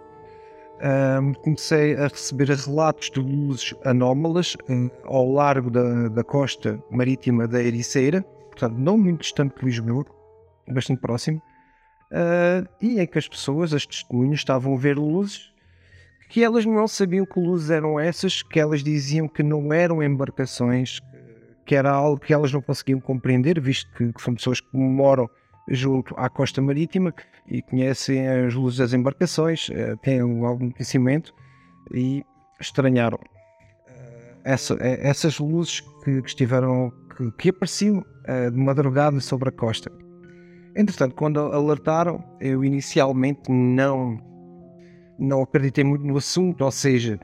um, comecei a receber relatos de luzes anómalas um, ao largo da, da costa marítima da Ericeira, portanto, não muito distante de Lisboa, bastante próximo, uh, e em que as pessoas, as testemunhas, estavam a ver luzes que elas não sabiam que luzes eram essas, que elas diziam que não eram embarcações, que era algo que elas não conseguiam compreender, visto que, que são pessoas que moram junto à costa marítima e conhecem as luzes das embarcações, eh, têm algum conhecimento e estranharam eh, essa, eh, essas luzes que, que estiveram que, que apareciam de madrugada sobre a costa. Entretanto, quando alertaram, eu inicialmente não não acreditei muito no assunto, ou seja,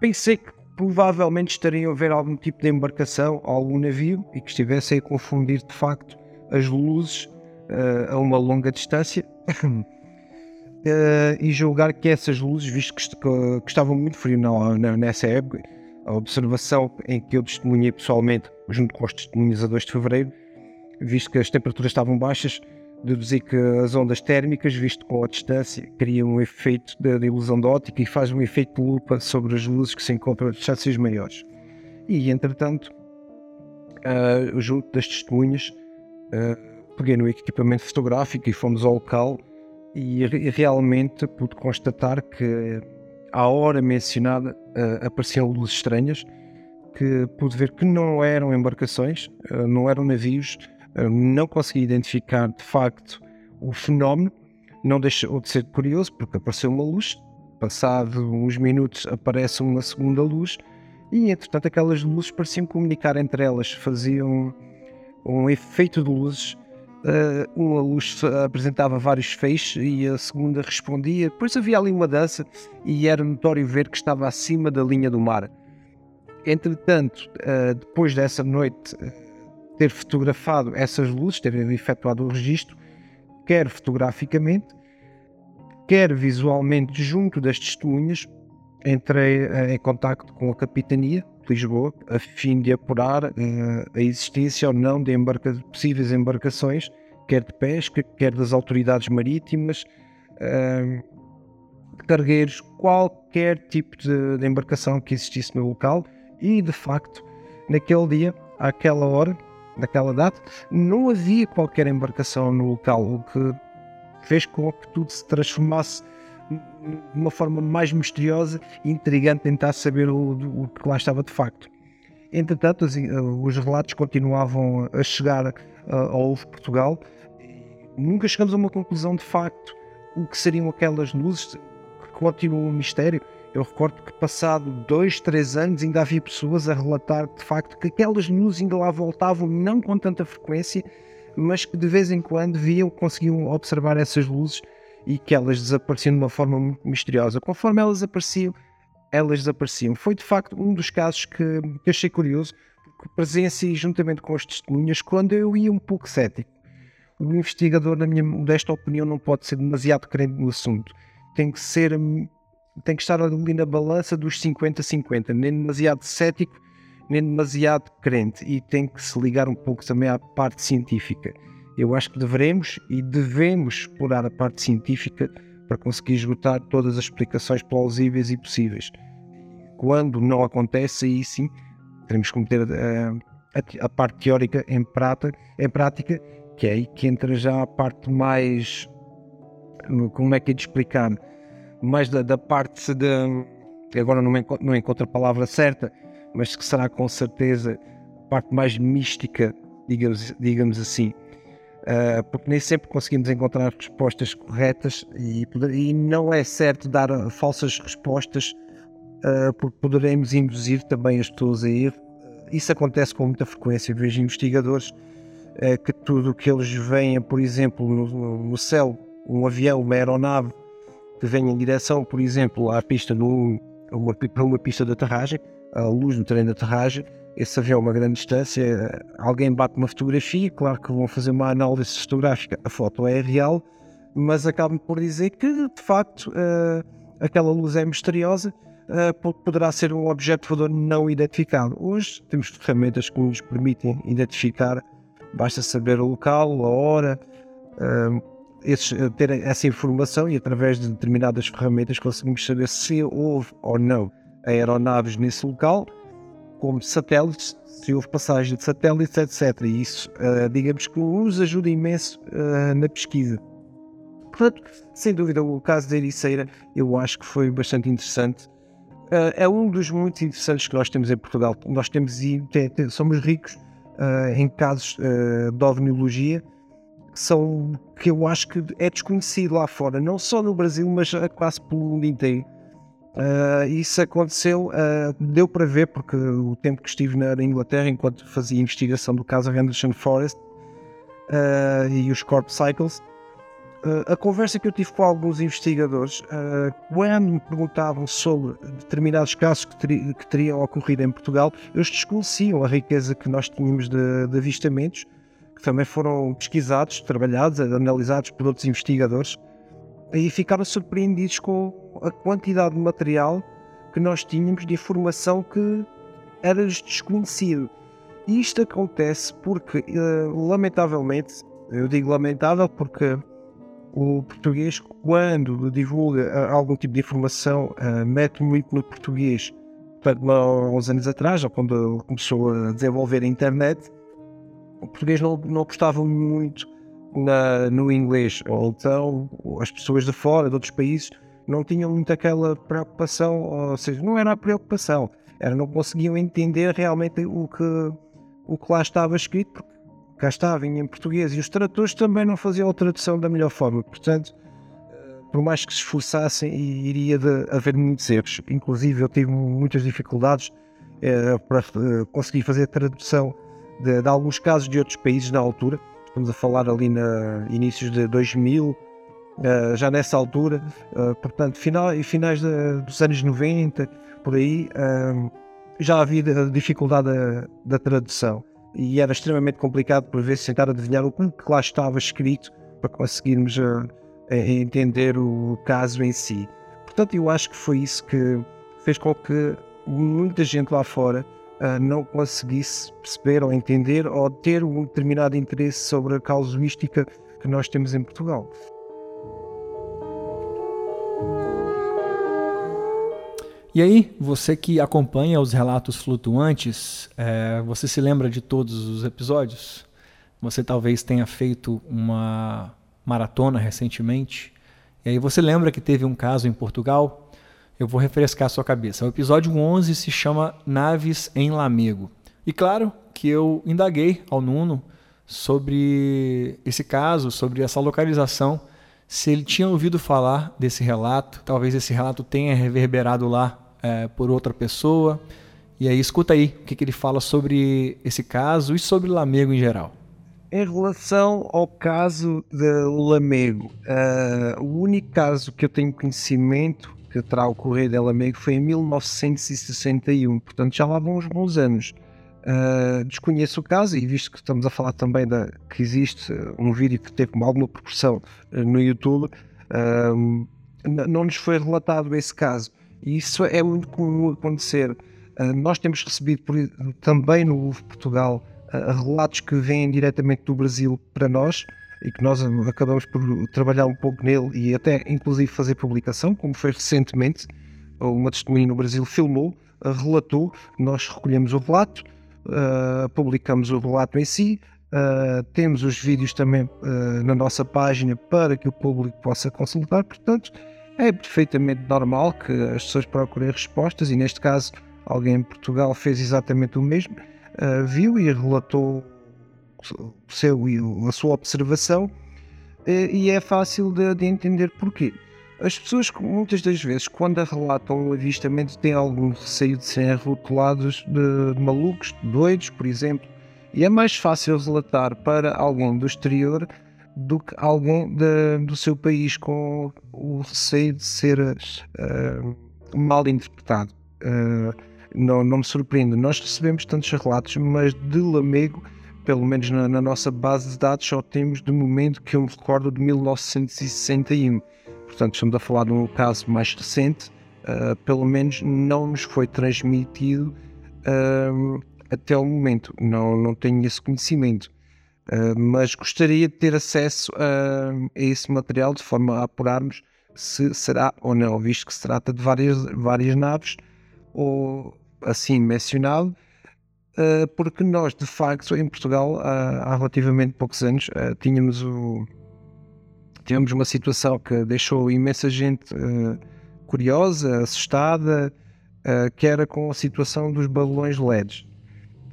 pensei que provavelmente estariam a ver algum tipo de embarcação, algum navio e que estivessem a confundir de facto as luzes uh, a uma longa distância uh, e julgar que essas luzes, visto que, que, estavam muito frio nessa época, a observação em que eu testemunhei pessoalmente, junto com os 2 de fevereiro, visto que as temperaturas estavam baixas, deduzi que as ondas térmicas, visto com a distância, criam um efeito de, de ilusão de ótica e faz um efeito de lupa sobre as luzes que se encontram a distâncias maiores. E, entretanto, uh, junto das testemunhas, uh, peguei no equipamento fotográfico e fomos ao local e, e realmente pude constatar que à hora mencionada uh, apareciam luzes estranhas que pude ver que não eram embarcações, não eram navios, não consegui identificar de facto o fenómeno, não deixou de ser curioso porque apareceu uma luz, passado uns minutos aparece uma segunda luz e entretanto aquelas luzes pareciam comunicar entre elas, faziam um efeito de luzes. Uh, uma luz apresentava vários feixes e a segunda respondia. Depois havia ali uma dança e era notório ver que estava acima da linha do mar. Entretanto, uh, depois dessa noite, ter fotografado essas luzes, ter efetuado o registro, quer fotograficamente, quer visualmente junto das testemunhas, entrei uh, em contacto com a Capitania de Lisboa a fim de apurar uh, a existência ou não de embarca possíveis embarcações, quer de pesca, quer das autoridades marítimas, uh, cargueiros, qualquer tipo de, de embarcação que existisse no local. E de facto naquele dia, àquela hora, naquela data, não havia qualquer embarcação no local, o que fez com que tudo se transformasse de uma forma mais misteriosa e intrigante tentar saber o, o que lá estava de facto. Entretanto, os, os relatos continuavam a chegar uh, ao Portugal e nunca chegamos a uma conclusão de facto o que seriam aquelas luzes que continuam um mistério eu recordo que passado dois, três anos ainda havia pessoas a relatar de facto que aquelas luzes ainda lá voltavam, não com tanta frequência, mas que de vez em quando viam, conseguiam observar essas luzes e que elas desapareciam de uma forma muito misteriosa. Conforme elas apareciam, elas desapareciam. Foi de facto um dos casos que, que achei curioso, porque presenciei juntamente com as testemunhas quando eu ia um pouco cético. O investigador, na minha modesta opinião, não pode ser demasiado crente no assunto. Tem que ser tem que estar ali na balança dos 50-50, nem demasiado cético, nem demasiado crente, e tem que se ligar um pouco também à parte científica. Eu acho que devemos e devemos explorar a parte científica para conseguir esgotar todas as explicações plausíveis e possíveis. Quando não acontece, aí sim, teremos que meter a, a, a parte teórica em prática, em prática, que é aí que entra já a parte mais. Como é que é de explicar? Mais da, da parte de. Agora não, encontro, não encontro a palavra certa, mas que será com certeza a parte mais mística, digamos, digamos assim. Uh, porque nem sempre conseguimos encontrar respostas corretas e, e não é certo dar falsas respostas, uh, porque poderemos induzir também as pessoas a erro. Isso acontece com muita frequência. vejo investigadores uh, que tudo o que eles veem, por exemplo, no, no céu, um avião, uma aeronave, que venha em direção, por exemplo, à pista no, uma, para uma pista de aterragem, à luz do trem de aterragem, esse avião a uma grande distância, alguém bate uma fotografia, claro que vão fazer uma análise fotográfica, a foto é real, mas acabam por dizer que, de facto, uh, aquela luz é misteriosa, uh, poderá ser um objeto voador não identificado. Hoje temos ferramentas que nos permitem identificar, basta saber o local, a hora, uh, esses, eh, ter essa informação e através de determinadas ferramentas conseguimos saber se houve ou não aeronaves nesse local, como satélites, se houve passagem de satélites, etc. E isso, uh, digamos que nos ajuda imenso uh, na pesquisa. Portanto, sem dúvida, o caso da Ericeira eu acho que foi bastante interessante. Uh, é um dos muito interessantes que nós temos em Portugal. Nós temos e somos ricos em casos de ovniologia são que eu acho que é desconhecido lá fora, não só no Brasil, mas quase pelo mundo inteiro. Uh, isso aconteceu, uh, deu para ver, porque o tempo que estive na Inglaterra, enquanto fazia investigação do caso Henderson Forest uh, e os Corp Cycles, a conversa que eu tive com alguns investigadores, quando me perguntavam sobre determinados casos que, ter, que, teriam ocorrido em Portugal, eles desconheciam a riqueza que nós tínhamos de, de avistamentos, que também foram pesquisados, trabalhados, analisados por outros investigadores e ficaram surpreendidos com a quantidade de material que nós tínhamos de informação que era desconhecido. E isto acontece porque, uh, lamentavelmente, eu digo lamentável porque o português, quando divulga uh, algum tipo de informação, uh, mete muito no português. Portanto, há uns anos atrás, ou quando começou a desenvolver a internet, o português não, não apostava muito na, no inglês, ou então as pessoas de fora, de outros países, não tinham muito aquela preocupação, ou seja, não era a preocupação, era não conseguiam entender realmente o que, o que lá estava escrito, porque cá estava em português, e os tradutores também não faziam a tradução da melhor forma, portanto, eh, por mais que se esforçassem, iria de, haver muitos erros. Inclusive, eu tive muitas dificuldades eh, para eh, conseguir fazer a tradução de, de alguns casos de outros países na altura, estamos a falar ali na inícios de 2000, uh, eh, já nessa altura, uh, portanto, final, finais de, dos anos 90, por aí, uh, já havia dificuldade da, da, tradução e era extremamente complicado por vezes tentar adivinhar o que lá estava escrito para conseguirmos entender o caso em si. Portanto, eu acho que foi isso que fez com que muita gente lá fora uh, não conseguisse perceber ou entender ou ter um determinado interesse sobre a casuística que nós temos em Portugal. E aí, você que acompanha os relatos flutuantes, é, você se lembra de todos os episódios? Você talvez tenha feito uma maratona recentemente. E aí você lembra que teve um caso em Portugal eu vou refrescar a sua cabeça. O episódio 11 se chama Naves em Lamego. E claro que eu indaguei ao Nuno sobre esse caso, sobre essa localização, se ele tinha ouvido falar desse relato, talvez esse relato tenha reverberado lá é, por outra pessoa. E aí, escuta aí o que, que ele fala sobre esse caso e sobre Lamego em geral. Em relação ao caso de Lamego, uh, o único caso que eu tenho conhecimento que terá ocorrido ela meio que foi em 1961, portanto já lá vão uns bons anos. Uh, desconheço o caso e visto que estamos a falar também da, que existe um vídeo que teve alguma proporção uh, no YouTube, uh, não nos foi relatado esse caso. E isso é muito comum acontecer. nós temos recebido por, também no Portugal relatos que vêm diretamente do Brasil para nós e que nós acabamos por trabalhar um pouco nele e até inclusive fazer publicação, como foi recentemente, uma testemunha no Brasil filmou, relatou, nós recolhemos o relato, uh, publicamos o relato em si, uh, temos os vídeos também uh, na nossa página para que o público possa consultar, portanto é perfeitamente normal que as pessoas procurem respostas e neste caso alguém em Portugal fez exatamente o mesmo, viu e relatou seu, a sua observação eh, e é fácil de, de entender porquê. As pessoas, muitas das vezes, quando relatam o avistamento, têm algum receio de serem rotulados de, de malucos, de doidos, por exemplo, e é mais fácil relatar para alguém do exterior do que alguém de, do seu país com o receio de ser uh, mal interpretado. Uh, não, não me surpreende. Nós recebemos tantos relatos, mas de Lamego pelo menos na, na, nossa base de dados, só temos de momento que eu me recordo de 1961. Portanto, estamos a falar de um caso mais recente, uh, pelo menos não nos foi transmitido uh, até o momento. Não, não tenho esse conhecimento. Uh, mas gostaria de ter acesso a, a esse material de forma a apurarmos se será ou não, visto que se trata de várias, várias naves, ou assim mencionado, porque nós, de facto, em Portugal, há relativamente poucos anos, eh, tínhamos o uma situação que deixou imensa gente uh, curiosa, assustada, que era com a situação dos balões LEDs.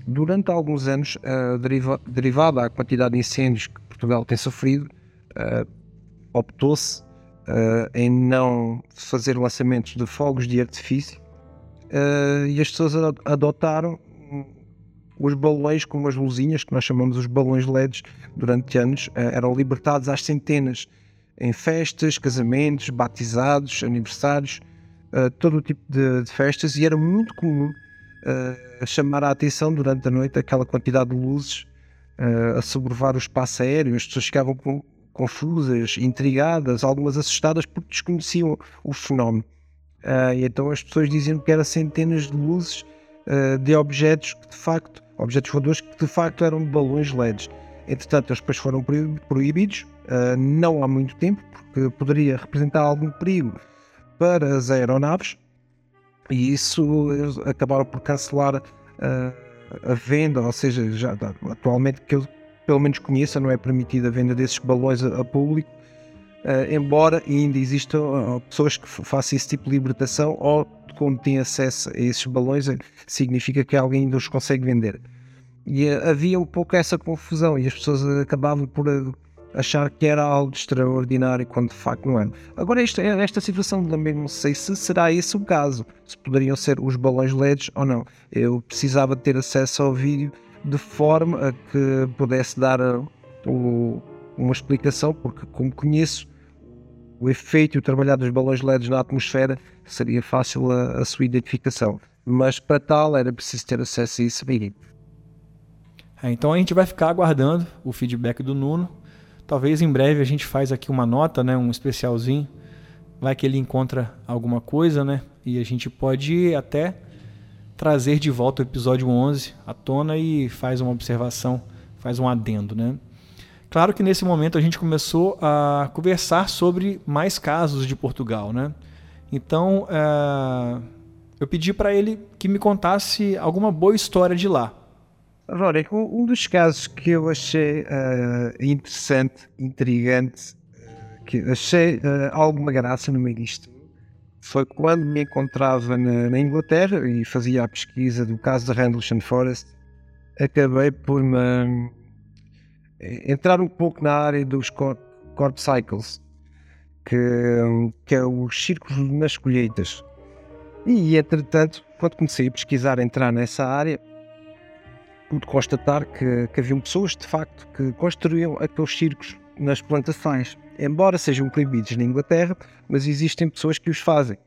Durante alguns anos, deriva derivada à quantidade de incêndios que Portugal tem sofrido, optou-se em não fazer lançamentos de fogos de artifício e as pessoas adotaram os balões com umas luzinhas, que nós chamamos os balões LEDs, durante anos, eh, eram libertados às centenas em festas, casamentos, batizados, aniversários, uh, todo o tipo de, de, festas, e era muito comum uh, chamar a atenção durante a noite aquela quantidade de luzes uh, a sobrevoar o espaço aéreo. As pessoas ficavam com, confusas, intrigadas, algumas assustadas porque desconheciam o fenómeno. e então as pessoas diziam que eram centenas de luzes de objetos que de facto objetos voadores que de facto eram balões LEDs. Entretanto, eles depois foram proibidos, uh, não há muito tempo, porque poderia representar algum perigo para as aeronaves, e isso eles acabaram por cancelar uh, a venda, ou seja, já atualmente que eu pelo menos conheça, não é permitida a venda desses balões a, a público, uh, embora ainda existam pessoas que façam esse tipo de libertação ou quando têm acesso a esses balões, significa que alguém ainda os consegue vender. E eh, havia um pouco essa confusão e as pessoas acabavam por eh, achar que era algo extraordinário quando de facto não era. Agora, esta, esta situação também não sei se será esse o caso, se poderiam ser os balões LEDs ou não. Eu precisava ter acesso ao vídeo de forma a que pudesse dar uh, uma explicação, porque como conheço o efeito e o trabalhar dos balões LEDs na atmosfera seria fácil a, a sua identificação. Mas para tal era preciso ter acesso a isso bem. É, então a gente vai ficar aguardando o feedback do Nuno. Talvez em breve a gente faz aqui uma nota, né, um especialzinho. Vai que ele encontra alguma coisa, né? E a gente pode até trazer de volta o episódio 11 à tona e faz uma observação, faz um adendo, né? Claro que nesse momento a gente começou a conversar sobre mais casos de Portugal, né? Então uh, eu pedi para ele que me contasse alguma boa história de lá. Rory, um dos casos que eu achei uh, interessante, intrigante, que achei uh, alguma graça no meio disto, foi quando me encontrava na, na, Inglaterra e fazia a pesquisa do caso de Rendlesham Forest, acabei por me entrar um pouco na área dos corp, cycles, que, que é os círculos nas colheitas. E, entretanto, quando comecei a pesquisar, entrar nessa área, pude constatar que, que haviam pessoas, de facto, que construíam aqueles círculos nas plantações, embora sejam proibidos na Inglaterra, mas existem pessoas que os fazem,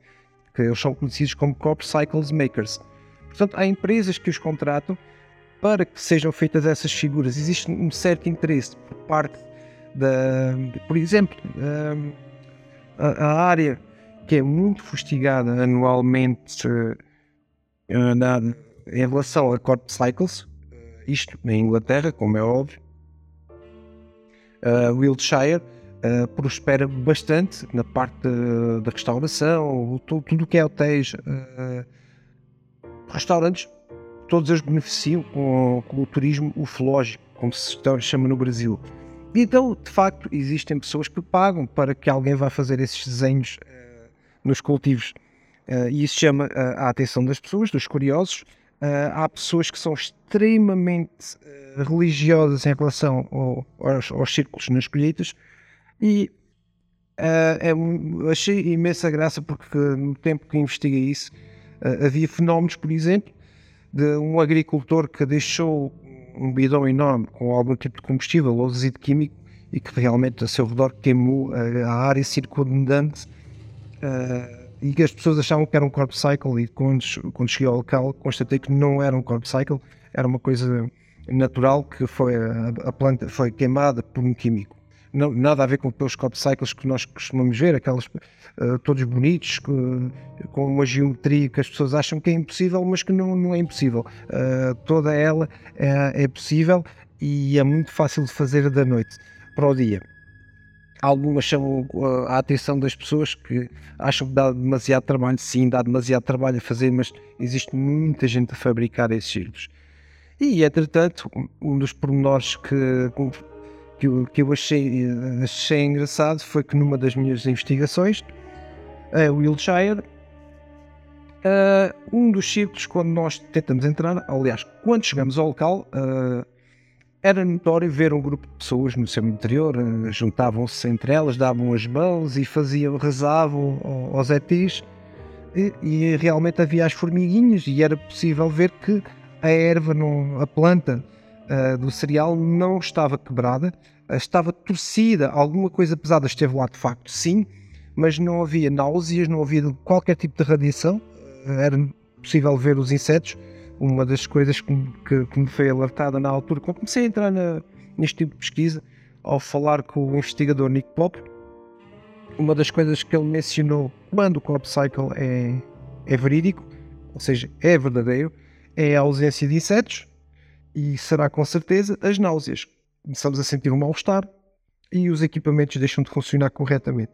que eles são conhecidos como Crop Cycles Makers. Portanto, há empresas que os contratam para que sejam feitas essas figuras. Existe um certo interesse por parte da, por exemplo, a, a área que é muito fustigada anualmente uh, na, em relação a Corp Cycles, uh, isto na Inglaterra, como é óbvio, uh, Wiltshire uh, prospera bastante na parte da restauração, tudo o que é hotéis, restaurantes todos eles beneficiam com, com o turismo ufológico, como se chama no Brasil. E então, de facto, existem pessoas que pagam para que alguém vá fazer esses desenhos uh, nos cultivos. Uh, e isso chama uh, a atenção das pessoas, dos curiosos. há pessoas que são extremamente religiosas em relação ao, aos, aos, círculos nas colheitas e é, achei imensa graça porque no tempo que investiguei isso havia fenómenos, por exemplo, de um agricultor que deixou um bidão enorme com algum tipo de combustível ou resíduo químico e que realmente a seu redor queimou a, área circundante uh, e que as pessoas achavam que era um corp cycle e quando, quando cheguei ao local constatei que não era um corp cycle, era uma coisa natural que foi a, a planta foi queimada por um químico não, nada a ver com aqueles crop cycles que nós costumamos ver, aquelas uh, todos bonitos, com uma geometria que as pessoas acham que é impossível, mas que não, não é impossível. Uh, toda ela é, é, possível e é muito fácil de fazer da noite para o dia. Algumas chamam uh, a atenção das pessoas que acham que dá demasiado trabalho. Sim, dá demasiado trabalho a fazer, mas existe muita gente a fabricar esses círculos. E, entretanto, um dos pormenores que que eu, que eu achei, achei engraçado foi que numa das minhas investigações, a Wiltshire, uh, um dos círculos, quando nós tentamos entrar, aliás, quando chegamos ao local, uh, era notório ver um grupo de pessoas no seu interior, uh, juntavam-se entre elas, davam as mãos e faziam, rezavam aos etis, e, e, realmente havia as formiguinhas e era possível ver que a erva, a planta do cereal não estava quebrada, estava torcida, alguma coisa pesada esteve lá de facto, sim, mas não havia náuseas, não havia qualquer tipo de radiação, era possível ver os insetos. Uma das coisas que, que, que me foi alertada na altura, quando comecei a entrar na, neste tipo de pesquisa, ao falar com o investigador Nick Pop, uma das coisas que ele mencionou quando o Crop Cycle é, é verídico, ou seja, é verdadeiro, é a ausência de insetos e será com certeza as náuseas. Começamos a sentir um mal-estar e os equipamentos deixam de funcionar corretamente.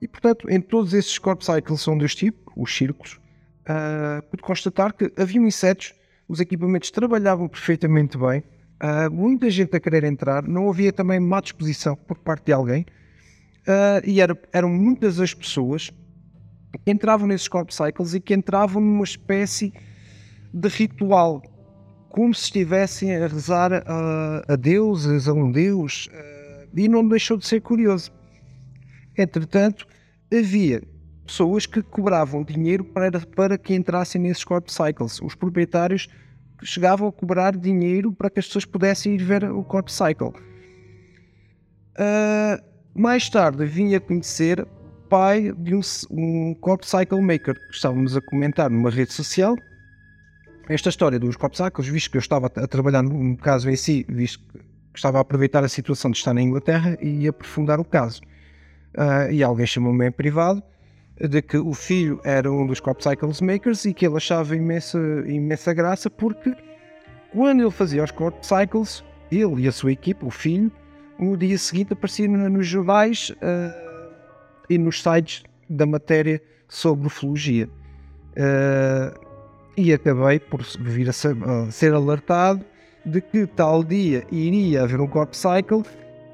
E portanto, em todos esses Crop Cycles são deste tipo, os círculos, uh, pude constatar que haviam insetos, os equipamentos trabalhavam perfeitamente bem, uh, muita gente a querer entrar, não havia também má disposição por parte de alguém, uh, e era, eram muitas as pessoas que entravam nesses corp cycles e que entravam numa espécie de ritual, como se estivessem a rezar a, a deuses, a um deus, e não deixou de ser curioso. Entretanto, havia pessoas que cobravam dinheiro para, para que entrassem nesses corp cycles. Os proprietários chegavam a cobrar dinheiro para que as pessoas pudessem ir ver o corp cycle. Uh, mais tarde vim a conhecer pai de um, um cycle maker que estávamos a comentar numa rede social. Esta história dos corp cycles, visto que eu estava a trabalhar no caso em si, visto que estava a aproveitar a situação de estar na Inglaterra e aprofundar o caso. Uh, e alguém chamou-me em privado de que o filho era um dos Crop Cycles Makers e que ele achava imensa, imensa graça porque quando ele fazia os Crop Cycles, ele e a sua equipa, o filho, no dia seguinte aparecia nos jornais uh, e nos sites da matéria sobre ufologia. Uh, e acabei por vir a ser, alertado de que tal dia iria haver um Corp Cycle,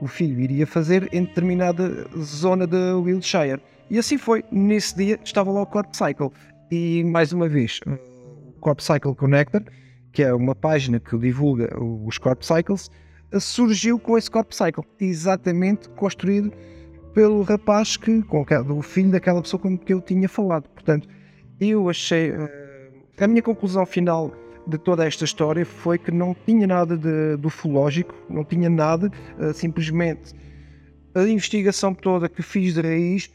o filho iria fazer em determinada zona de Wiltshire. E assim foi. Nesse dia estava lá o Corp Cycle. E mais uma vez, o Corp Cycle Connector, que é uma página que divulga os Corp Cycles, surgiu com esse Corp Cycle, exatamente construído pelo rapaz que, com o filho daquela pessoa com que eu tinha falado. Portanto, eu achei. A minha conclusão final de toda esta história foi que não tinha nada de, do ufológico, não tinha nada, eh, simplesmente a investigação toda que fiz de raiz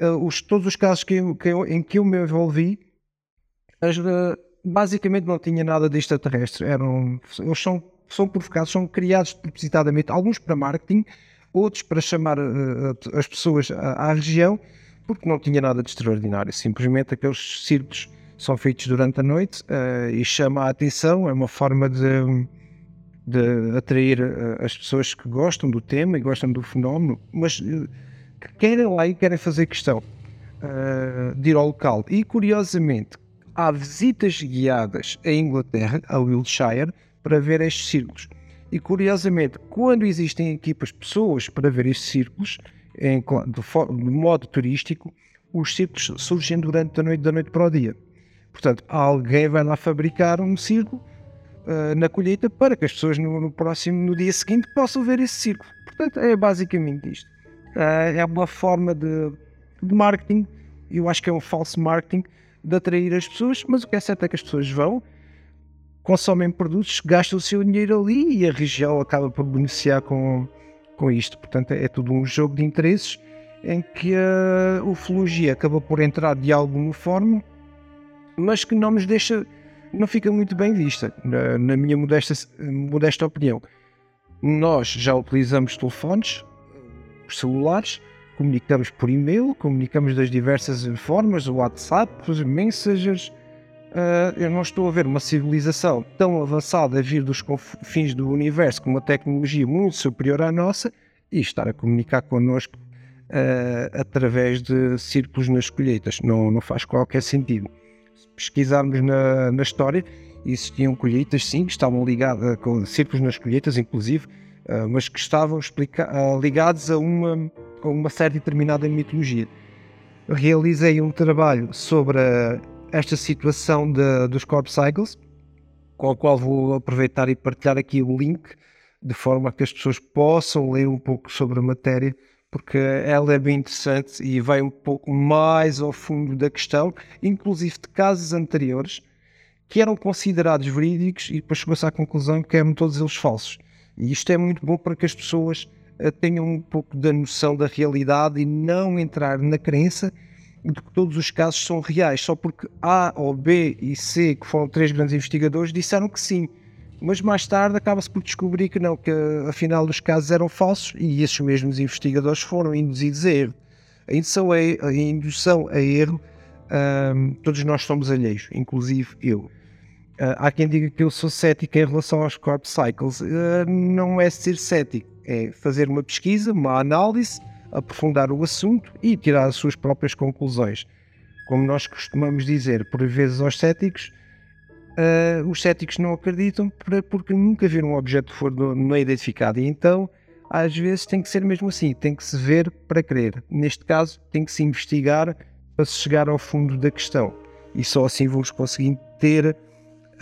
uh, os, todos os casos que eu, que eu, em que eu me envolvi, as, uh, basicamente não tinha nada de extraterrestre. Eram, eles são, são provocados, são criados propositadamente, alguns para marketing, outros para chamar uh, as pessoas à, à, região, porque não tinha nada de extraordinário. Simplesmente aqueles círculos são feitos durante a noite e chama a atenção, é uma forma de de atrair as pessoas que gostam do tema e gostam do fenómeno, mas que querem lá e querem fazer questão uh, de ir ao local. E curiosamente, há visitas guiadas à Inglaterra, a Wiltshire, para ver estes círculos. E curiosamente, quando existem equipas pessoas para ver estes círculos, em, de, de, modo turístico, os círculos surgem durante a noite, da noite para o dia. Portanto, alguém vai lá fabricar um círculo uh, na colheita para que as pessoas no, no, próximo, no dia seguinte, possam ver esse círculo. Portanto, é basicamente isto. Uh, é uma forma de, de marketing, eu acho que é um falso marketing, de atrair as pessoas, mas o que é certo é que as pessoas vão, consomem produtos, gastam o seu dinheiro ali e a região acaba por beneficiar com, com isto. Portanto, é tudo um jogo de interesses em que a ufologia acaba por entrar de alguma forma, mas que não nos deixa, não fica muito bem vista, na, na minha modesta, modesta opinião. Nós já utilizamos telefones, celulares, comunicamos por e-mail, comunicamos das diversas formas, WhatsApp, messengers. Uh, eu não estou a ver uma civilização tão avançada a vir dos confins do universo com uma tecnologia muito superior à nossa e estar a comunicar connosco uh, através de círculos nas colheitas. Não, não faz qualquer sentido. Pesquisarmos na, na história, existiam colheitas, sim, que estavam ligadas com círculos nas colheitas, inclusive uh, mas que estavam uh, ligados a uma, a uma certa determinada mitologia. realizei um trabalho sobre esta situação de, dos Corp Cycles, com o qual vou aproveitar e partilhar aqui o link, de forma que as pessoas possam ler um pouco sobre a matéria porque ela é bem interessante e vai um pouco mais ao fundo da questão, inclusive de casos anteriores que eram considerados verídicos e depois chegou-se à conclusão que eram todos eles falsos. E isto é muito bom para que as pessoas eh, tenham um pouco da noção da realidade e não entrar na crença de que todos os casos são reais, só porque A ou B e C, que foram três grandes investigadores, disseram que sim mas mais tarde acaba-se por descobrir que não, que afinal os casos eram falsos e esses mesmos investigadores foram induzidos a erro. A indução a, a, indução a erro, um, todos nós somos alheios, inclusive eu. Uh, há quem diga que eu sou cético em relação aos corp cycles. Uh, não é ser cético, é fazer uma pesquisa, uma análise, aprofundar o assunto e tirar as suas próprias conclusões. Como nós costumamos dizer por vezes aos céticos, uh, os céticos não acreditam porque nunca viram um objeto que não identificado. E então, às vezes, tem que ser mesmo assim: tem que se ver para crer. Neste caso, tem que se investigar para se chegar ao fundo da questão. E só assim vamos conseguir ter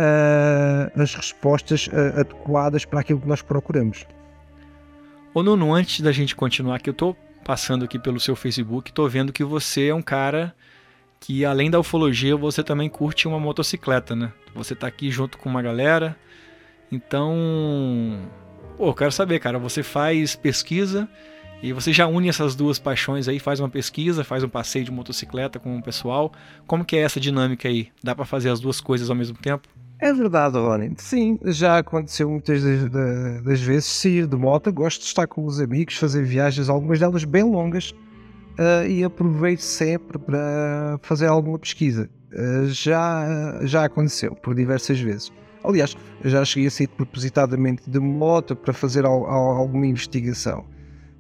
uh, as respostas uh, adequadas para aquilo que nós procuramos. Ô Nuno, antes da gente continuar aqui, eu estou passando aqui pelo seu Facebook, estou vendo que você é um cara que além da ufologia você também curte uma motocicleta, né? Você tá aqui junto com uma galera. Então, pô, quero saber, cara, você faz pesquisa e você já une essas duas paixões aí, faz uma pesquisa, faz um passeio de motocicleta com o pessoal. Como que é essa dinâmica aí? Dá para fazer as duas coisas ao mesmo tempo? É verdade, Rony. Sim, já aconteceu muitas das, das vezes sair de moto. Gosto de estar com os amigos, fazer viagens, algumas delas bem longas uh, e aproveito sempre para fazer alguma pesquisa. Uh, já, já aconteceu por diversas vezes. Aliás, já cheguei a sair propositadamente de moto para fazer al, al, alguma investigação.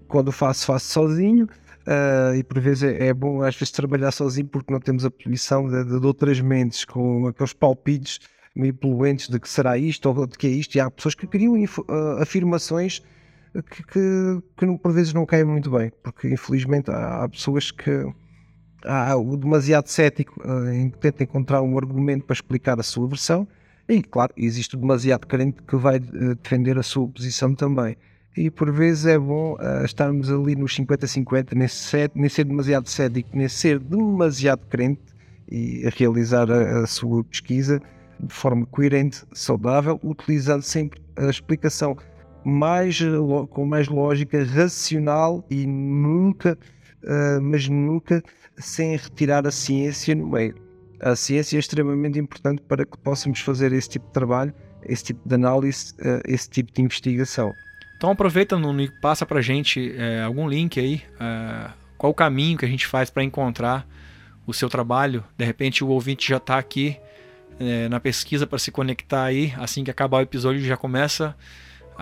Quando faço, faço sozinho. Uh, e por vezes é, é, bom às vezes trabalhar sozinho porque não temos a poluição de, de, de outras mentes com aqueles palpites meio poluentes de que será isto ou de que é isto e há pessoas que criam afirmações que, que, que por vezes não caem muito bem, porque infelizmente há, há pessoas que há o demasiado cético uh, em que tenta encontrar um argumento para explicar a sua versão, e claro, existe o demasiado crente que vai uh, defender a sua posição também. E por vezes é bom uh, estarmos ali nos 50-50, nem ser demasiado cético, nem ser demasiado crente e realizar a, a sua pesquisa de forma coerente, saudável, utilizando sempre a explicação mais, com mais lógica racional e nunca, uh, mas nunca sem retirar a ciência no meio. A ciência é extremamente importante para que possamos fazer esse tipo de trabalho, esse tipo de análise, uh, esse tipo de investigação. Então aproveita, Nuno, e passa para gente é, algum link aí, qual o caminho que a gente faz para encontrar o seu trabalho. De repente o ouvinte já está aqui é, na pesquisa para se conectar aí, assim que acabar o episódio já começa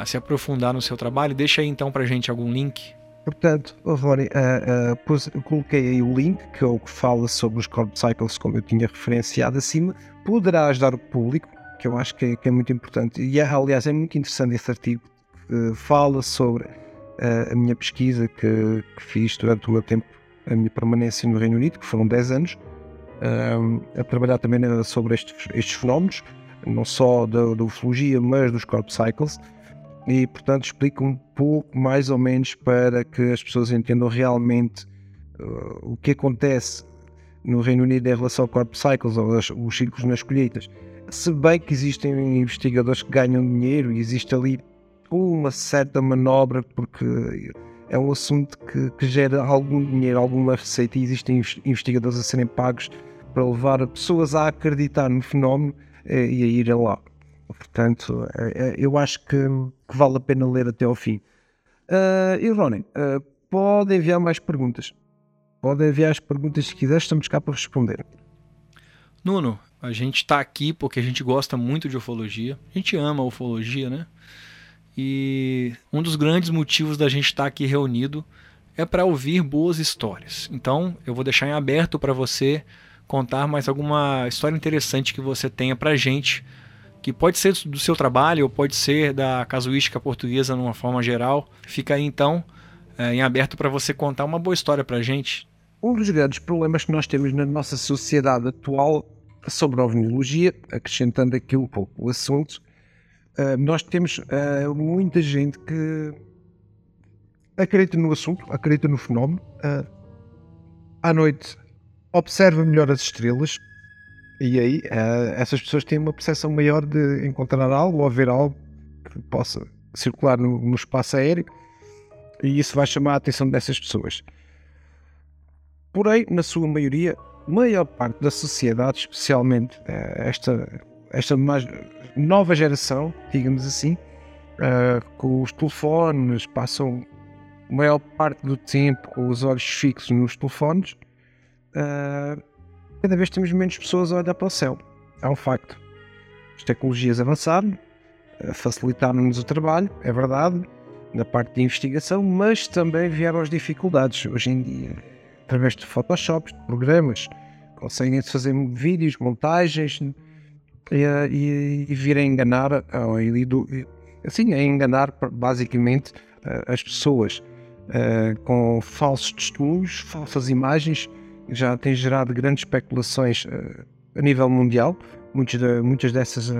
se aprofundar no seu trabalho. Deixa aí então para gente algum link. Portanto, Rony, uh, uh, pus, coloquei aí o link que, é o que fala sobre os Corp Cycles, como eu tinha referenciado acima. Poderá ajudar o público, que eu acho que é, que é muito importante. E, aliás, é muito interessante esse artigo. Uh, fala sobre uh, a minha pesquisa que, que, fiz durante o meu tempo, a minha permanência no Reino Unido, que foram 10 anos, a trabalhar também sobre estes, estes fenómenos, não só da, da ufologia, mas dos Corp Cycles e, portanto, explico um pouco mais ou menos para que as pessoas entendam realmente uh, o que acontece no Reino Unido em relação ao Corp Cycles ou as, os ciclos nas colheitas. Se bem que existem investigadores que ganham dinheiro e existe ali uma certa manobra, porque é um assunto que, que gera algum dinheiro, alguma receita, e existem investigadores a serem pagos para levar pessoas a acreditar no fenómeno eh, e a irem lá. Portanto, é, é, eu acho que, que, vale a pena ler até ao fim. Uh, e Ronnie, uh, pode enviar mais perguntas. Pode enviar as perguntas se quiser, estamos cá para responder. Nuno, a gente está aqui porque a gente gosta muito de ufologia. A gente ama ufologia, né? E um dos grandes motivos da gente estar tá aqui reunido é para ouvir boas histórias. Então, eu vou deixar em aberto para você contar mais alguma história interessante que você tenha para gente que pode ser do seu trabalho ou pode ser da casuística portuguesa numa forma geral. Fica aí então é, em aberto para você contar uma boa história para a gente. Um dos grandes problemas que nós temos na nossa sociedade atual sobre a ovniologia, acrescentando aqui um pouco o assunto, uh, nós temos uh, muita gente que acredita no assunto, acredita no fenómeno, uh, à noite observa melhor as estrelas e aí essas pessoas têm uma percepção maior de encontrar algo ou ver algo que possa circular no, no espaço aéreo e isso vai chamar a atenção dessas pessoas. Porém, na sua maioria, maior parte da sociedade, especialmente eh, esta, esta mais nova geração, digamos assim, uh, com os telefones, passam maior parte do tempo com os olhos fixos nos telefones, uh, cada vez temos menos pessoas a olhar para o céu. É um facto. As tecnologias avançaram, facilitaram-nos o trabalho, é verdade, na parte de investigação, mas também vieram as dificuldades. Hoje em dia, através de Photoshop, de programas, conseguem fazer vídeos, montagens e, e, e vir a enganar, assim, a enganar basicamente as pessoas com falsos testemunhos, falsas imagens, já tem gerado grandes especulações a nível mundial. Muitas, de, muitas dessas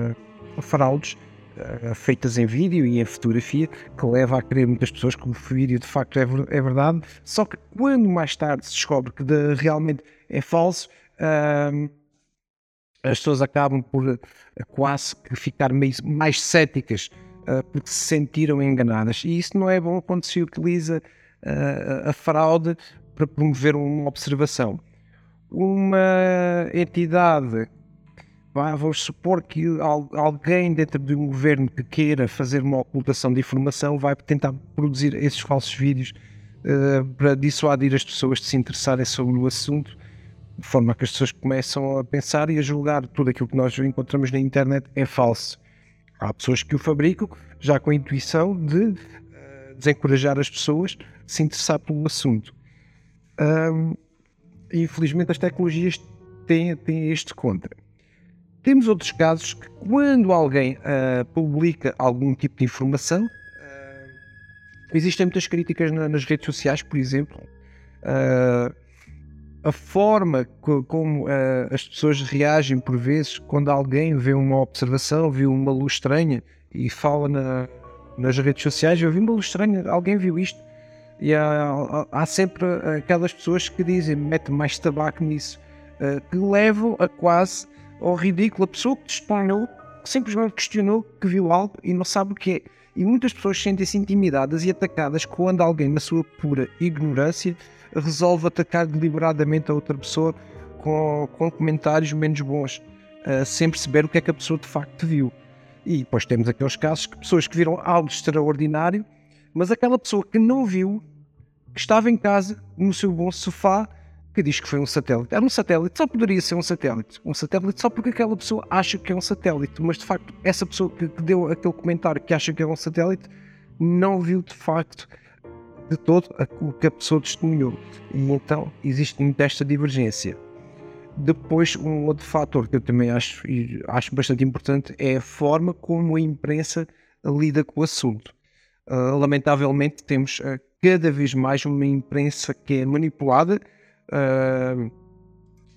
fraudes uh, feitas em vídeo e em fotografia, que leva a crer muitas pessoas que o vídeo de facto é, é verdade, só que quando mais tarde se descobre que de, realmente é falso, uh, as pessoas acabam por uh, quase que ficar meio, mais céticas porque se sentiram enganadas. E isso não é bom quando se utiliza a fraude para promover uma observação. Uma entidade vamos supor que alguém dentro de um governo que queira fazer uma ocultação de informação vai tentar produzir esses falsos vídeos uh, para dissuadir as pessoas de se interessarem sobre o assunto, de forma que as pessoas começam a pensar e a julgar tudo aquilo que nós encontramos na internet é falso. Há pessoas que o fabricam já com a intuição de uh, desencorajar as pessoas de se interessar pelo assunto. Um, infelizmente as tecnologias têm, têm este contra temos outros casos que, quando alguém uh, publica algum tipo de informação, uh, existem muitas críticas na, nas redes sociais, por exemplo. Uh, a forma como as pessoas reagem, por vezes, quando alguém vê uma observação, viu uma luz estranha e fala na, nas redes sociais: Eu vi uma luz estranha, alguém viu isto. E há, há sempre aquelas pessoas que dizem: mete mais tabaco nisso, que levam a quase ou ridículo, a pessoa que disparou simplesmente questionou que viu algo e não sabe o que é. E muitas pessoas sentem-se intimidadas e atacadas quando alguém, na sua pura ignorância, resolve atacar deliberadamente a outra pessoa com, com comentários menos bons, uh, sem perceber o que é que a pessoa de facto viu. E depois temos aqueles casos que pessoas que viram algo extraordinário, mas aquela pessoa que não viu, que estava em casa, no seu bom sofá, que diz que foi um satélite. Era um satélite, só poderia ser um satélite. Um satélite só porque aquela pessoa acha que é um satélite, mas de facto, essa pessoa que, que deu aquele comentário que acha que é um satélite não viu de facto de todo o que a pessoa testemunhou. E então existe muita esta divergência. Depois, um outro fator que eu também acho, acho bastante importante é a forma como a imprensa lida com o assunto. Uh, lamentavelmente, temos uh, cada vez mais uma imprensa que é manipulada uh,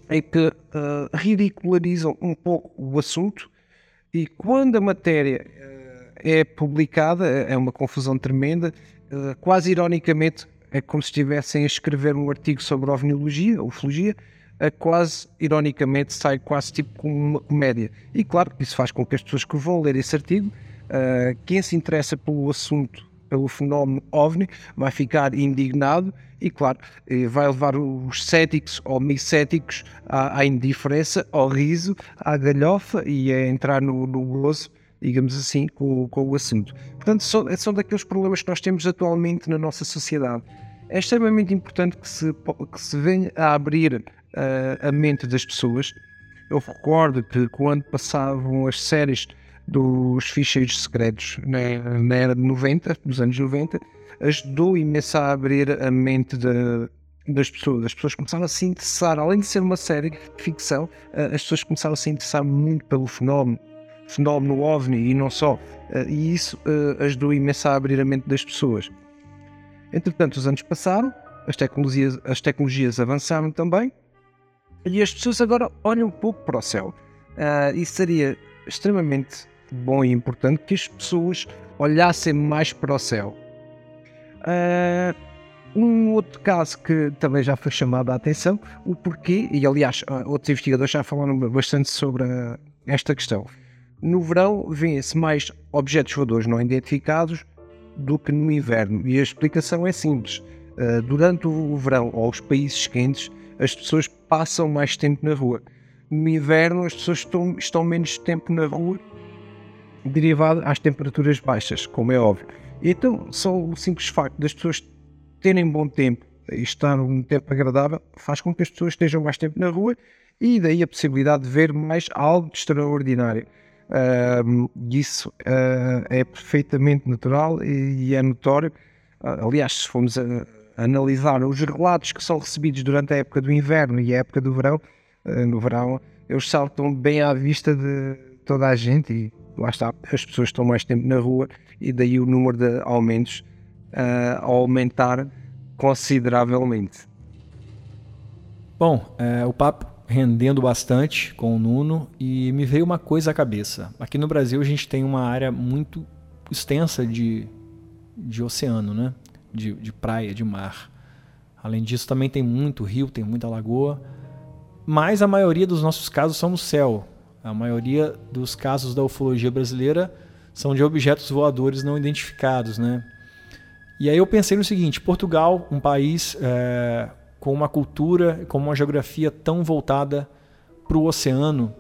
é que uh, ridicularizam um pouco o assunto e quando a matéria uh, é publicada, é uma confusão tremenda, uh, quase ironicamente é como se estivessem a escrever um artigo sobre ovniologia, ufologia, quase ironicamente sai quase tipo como uma comédia. E claro que isso faz com que as pessoas que vão ler esse artigo, quem se interessa pelo assunto pelo fenómeno OVNI, vai ficar indignado e, claro, eh, vai levar os céticos ou micéticos à, à indiferença, ao riso, à galhofa e a entrar no, no gozo, digamos assim, com, com o assunto. Portanto, são, são daqueles problemas que nós temos atualmente na nossa sociedade. É extremamente importante que se, que se venha a abrir uh, a mente das pessoas. Eu recordo que quando passavam as séries dos ficheiros secretos na, na era de 90, dos anos 90, ajudou imenso a abrir a mente de, das pessoas. As pessoas começaram a se interessar, além de ser uma série de ficção, as pessoas começaram a se interessar muito pelo fenómeno. fenómeno OVNI e não só. Uh, e isso uh, ajudou imenso a abrir a mente das pessoas. Entretanto, os anos passaram, as tecnologias, as tecnologias avançaram também e as pessoas agora olham um pouco para o céu. Uh, e seria extremamente bom e importante que as pessoas olhassem mais para o céu. Uh, um outro caso que também já foi chamado a atenção, o porquê, e aliás, ah, outros investigadores já falaram bastante sobre a, esta questão. No verão, vêem-se mais objetos voadores não identificados do que no inverno, e a explicação é simples. Durante o verão, ou os países quentes, as pessoas passam mais tempo na rua. No inverno, as pessoas estão, estão menos tempo na rua, derivado às temperaturas baixas, como é óbvio. Então, só o simples facto das pessoas terem bom tempo e estar um tempo agradável faz com que as pessoas estejam mais tempo na rua e daí a possibilidade de ver mais algo de extraordinário. Uh, isso uh, é perfeitamente natural e, e é notório. Uh, aliás, se formos a, a analisar os relatos que são recebidos durante a época do inverno e a época do verão, ah, no verão, eles saltam bem à vista de toda a gente e lá está, as pessoas estão mais tempo na rua e daí o número de aumentos uh, a aumentar consideravelmente. Bom, é, o papo rendendo bastante com o Nuno e me veio uma coisa à cabeça. Aqui no Brasil a gente tem uma área muito extensa de, de oceano, né? De, de praia, de mar. Além disso, também tem muito rio, tem muita lagoa. Mas a maioria dos nossos casos são no céu. A maioria dos casos da ufologia brasileira são de objetos voadores não identificados, né? E aí eu pensei no seguinte: Portugal, um país é, com uma cultura, com uma geografia tão voltada para o oceano,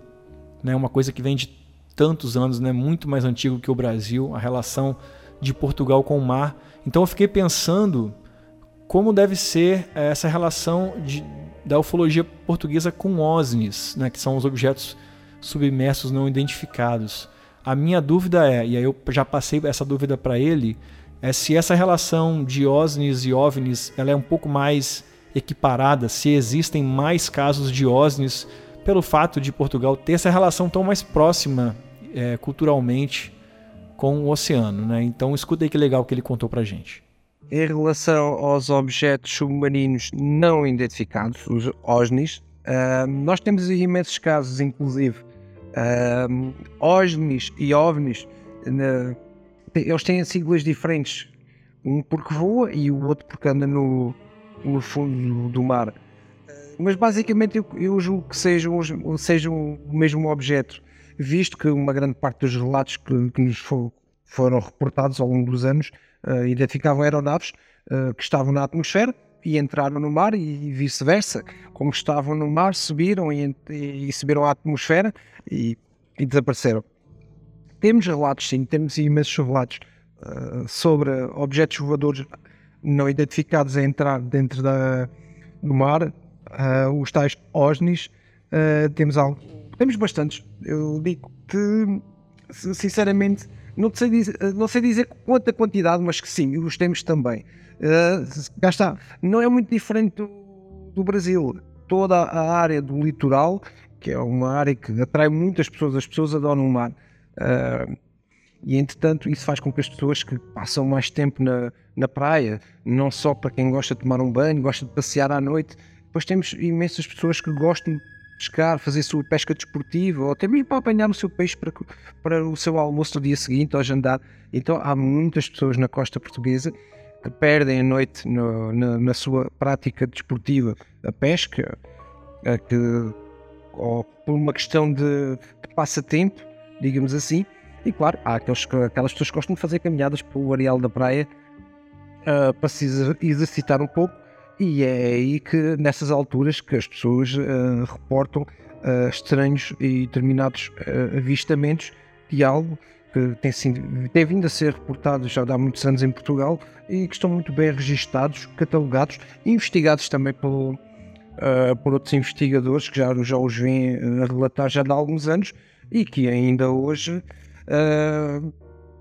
né, uma coisa que vem de tantos anos, né, muito mais antigo que o Brasil, a relação de Portugal com o mar. Então eu fiquei pensando como deve ser essa relação de, da ufologia portuguesa com OSNIs, né, que são os objetos submersos não identificados. A minha dúvida é, e aí eu já passei essa dúvida para ele, é se essa relação de OSNIs e OVNIs ela é um pouco mais equiparada, se existem mais casos de OSNIs pelo fato de Portugal ter essa relação tão mais próxima é, culturalmente com o oceano. Né? Então escuta aí que legal que ele contou para gente. Em relação aos objetos submarinos não identificados, os OSNIs, uh, nós temos imensos casos, inclusive uh, OSNIs e OVNIs, uh, eles têm siglas diferentes. Um porque voa e o outro porque anda no, no fundo do mar. Mas basicamente eu, eu julgo que sejam, sejam o mesmo objeto, visto que uma grande parte dos relatos que, que nos for, foram reportados ao longo dos anos uh, identificavam aeronaves uh, que estavam na atmosfera e entraram no mar e vice-versa. Como estavam no mar, subiram e, e subiram à atmosfera e, e desapareceram. Temos relatos, sim, temos imensos relatos uh, sobre objetos voadores não identificados a entrar dentro da, do mar, uh, os tais OSNIs. Uh, temos algo, temos bastantes. Eu digo que, sinceramente, não sei dizer, não sei dizer quanta quantidade, mas que sim, os temos também. Uh, cá está, não é muito diferente do, do Brasil. Toda a área do litoral, que é uma área que atrai muitas pessoas, as pessoas adoram o mar. Uh, e entretanto, isso faz com que as pessoas que passam mais tempo na, na praia, não só para quem gosta de tomar um banho, gosta de passear à noite, depois temos imensas pessoas que gostam de pescar, fazer sua pesca desportiva, ou até mesmo para apanhar o seu peixe para, para o seu almoço no dia seguinte ou jantar. Então há muitas pessoas na costa portuguesa que perdem a noite no, na, na, sua prática desportiva, a pesca, a que, ou por uma questão de, de passatempo, digamos assim. E claro, há aqueles, aquelas pessoas que gostam de fazer caminhadas pelo areal da praia uh, para se exercitar um pouco. E é aí que, nessas alturas, que as pessoas uh, reportam uh, estranhos e determinados avistamentos de algo que tem, sido, vindo a ser reportado já há muitos anos em Portugal e que estão muito bem registados, catalogados investigados também pelo, por outros investigadores que já, já os vêm a relatar já há alguns anos e que ainda hoje uh,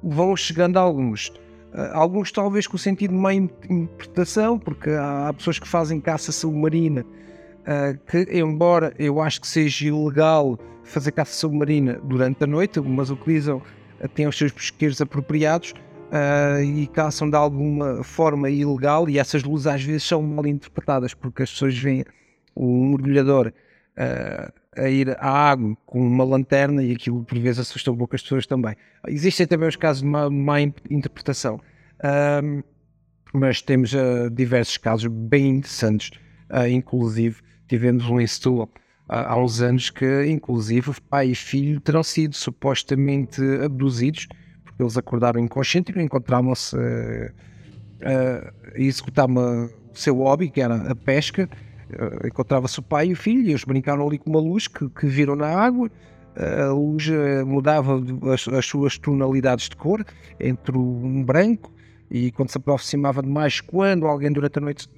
vão chegando alguns. Uh, alguns talvez com sentido de má interpretação, porque há, há, pessoas que fazem caça submarina uh, que, embora eu acho que seja ilegal fazer caça submarina durante a noite, mas utilizam, uh, têm os seus pesqueiros apropriados uh, e caçam de alguma forma ilegal e essas luzes às vezes são mal interpretadas porque as pessoas veem o mergulhador a ir à água com uma lanterna e aquilo por vezes assusta um pouco as pessoas também. Existem também os casos de má, má interpretação, mas temos diversos casos bem interessantes, inclusive tivemos um em Setúbal há uns anos que, inclusive, pai e filho terão sido supostamente abduzidos, porque eles acordaram inconscientes e encontravam-se uh, uh, a executar uma, o seu hobby, que era a pesca. Uh, Encontrava-se o pai e o filho, e eles brincaram ali com uma luz que, que viram na água. A luz mudava as, as, suas tonalidades de cor entre um branco e quando se aproximava demais, quando alguém durante a noite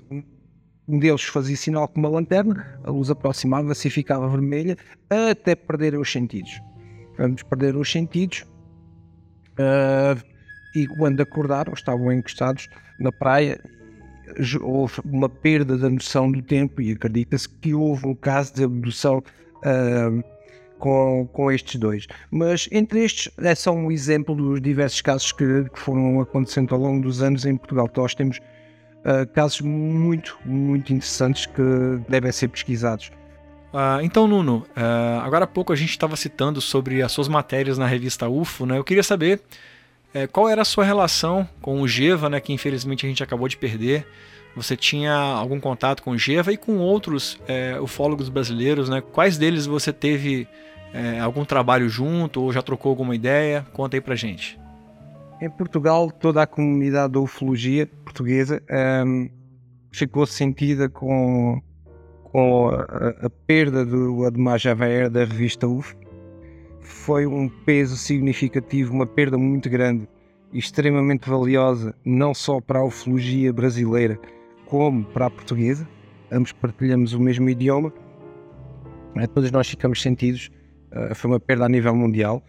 um deles fazia sinal com uma lanterna, a luz aproximava-se e ficava vermelha, até perderem os sentidos. Vamos perder os sentidos uh, e quando acordaram, estavam encostados na praia, houve uma perda da noção do tempo e acredita-se que houve um caso de abdução uh, com, com estes dois. Mas entre estes é só um exemplo dos diversos casos que, que foram acontecendo ao longo dos anos em Portugal. Nós temos uh, casos muito, muito interessantes que devem ser pesquisados. Uh, então, Nuno, uh, agora há pouco a gente estava citando sobre as suas matérias na revista UFO, né? Eu queria saber uh, qual era a sua relação com o Geva, né? Que infelizmente a gente acabou de perder. Você tinha algum contato com o Geva e com outros eh, ufólogos brasileiros, né? Quais deles você teve eh, algum trabalho junto ou já trocou alguma ideia? Conta aí pra gente. Em Portugal, toda a comunidade da ufologia portuguesa um, ficou sentida com, com a, a, perda do Ademar Javaer da revista UF. Foi um peso significativo, uma perda muito grande e extremamente valiosa, não só para a ufologia brasileira, como para a portuguesa. Ambos partilhamos o mesmo idioma. É, todos nós ficamos sentidos. Uh, foi uma perda a nível mundial.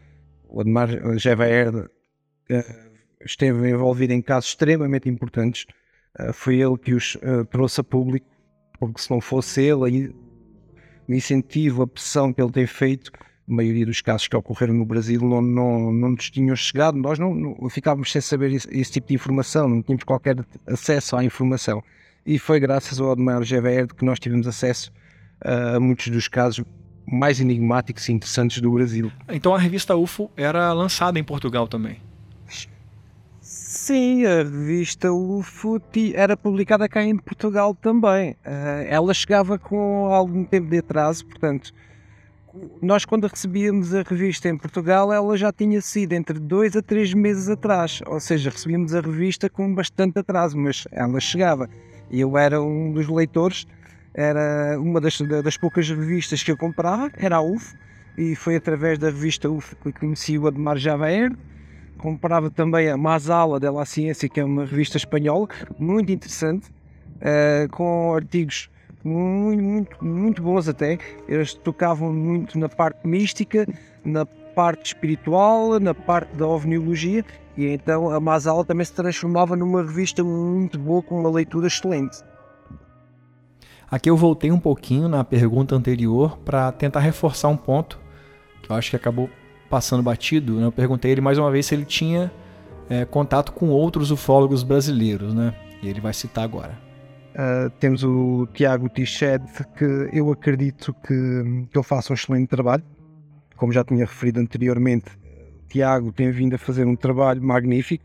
O Ademar Javaer uh, esteve envolvido em casos extremamente importantes. Uh, foi ele que os uh, trouxe a público, porque se não fosse ele, o incentivo, a pressão que ele tem feito, a maioria dos casos que ocorreram no Brasil não, não, não nos tinham chegado, nós não, não ficávamos sem saber esse, esse, tipo de informação, não tínhamos qualquer acesso à informação. E foi graças ao Ademar GVR que nós tivemos acesso uh, a muitos dos casos mais enigmáticos e interessantes do Brasil. Então a revista UFO era lançada em Portugal também? Sim, a revista UFO era publicada cá em Portugal também. Uh, ela chegava com algum tempo de atraso, portanto, nós quando recebíamos a revista em Portugal, ela já tinha sido entre dois a três meses atrás, ou seja, recebíamos a revista com bastante atraso, mas ela chegava. E eu era um dos leitores, era uma das, das poucas revistas que eu comprava, era a UFO, e foi através da revista UFO que conheci o Ademar Javaer, comprava também a Masala de la Ciência, que é uma revista espanhola, muito interessante, uh, com artigos muito, muito, muito bons até. Eles tocavam muito na parte mística, na parte espiritual, na parte da ovniologia, e então a Masala também se transformava numa revista muito boa, com uma leitura excelente. Aqui eu voltei um pouquinho na pergunta anterior para tentar reforçar um ponto que eu acho que acabou passando batido, né? eu perguntei ele mais uma vez se ele tinha é, contato com outros ufólogos brasileiros, né? E ele vai citar agora. Uh, temos o Tiago Tiched, que eu acredito que, que ele faça um excelente trabalho. Como já tinha referido anteriormente, Tiago tem vindo a fazer um trabalho magnífico.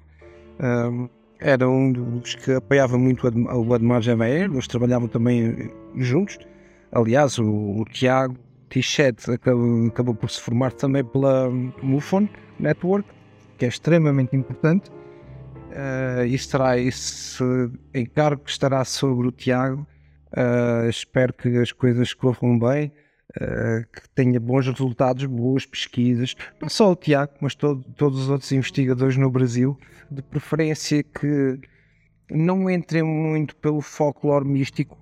Uh, era um dos que apoiava muito o Ademar Javaer, nós trabalhávamos também juntos. Aliás, o, o Tiago T-Shed acabou, acabou, por se formar também pela MUFON Network, que é extremamente importante. Uh, e estará esse encargo que estará sobre o Tiago. Uh, espero que as coisas corram bem, uh, que tenha bons resultados, boas pesquisas. Não só o Tiago, mas todo, todos os outros investigadores no Brasil, de preferência que não entrem muito pelo folclore místico,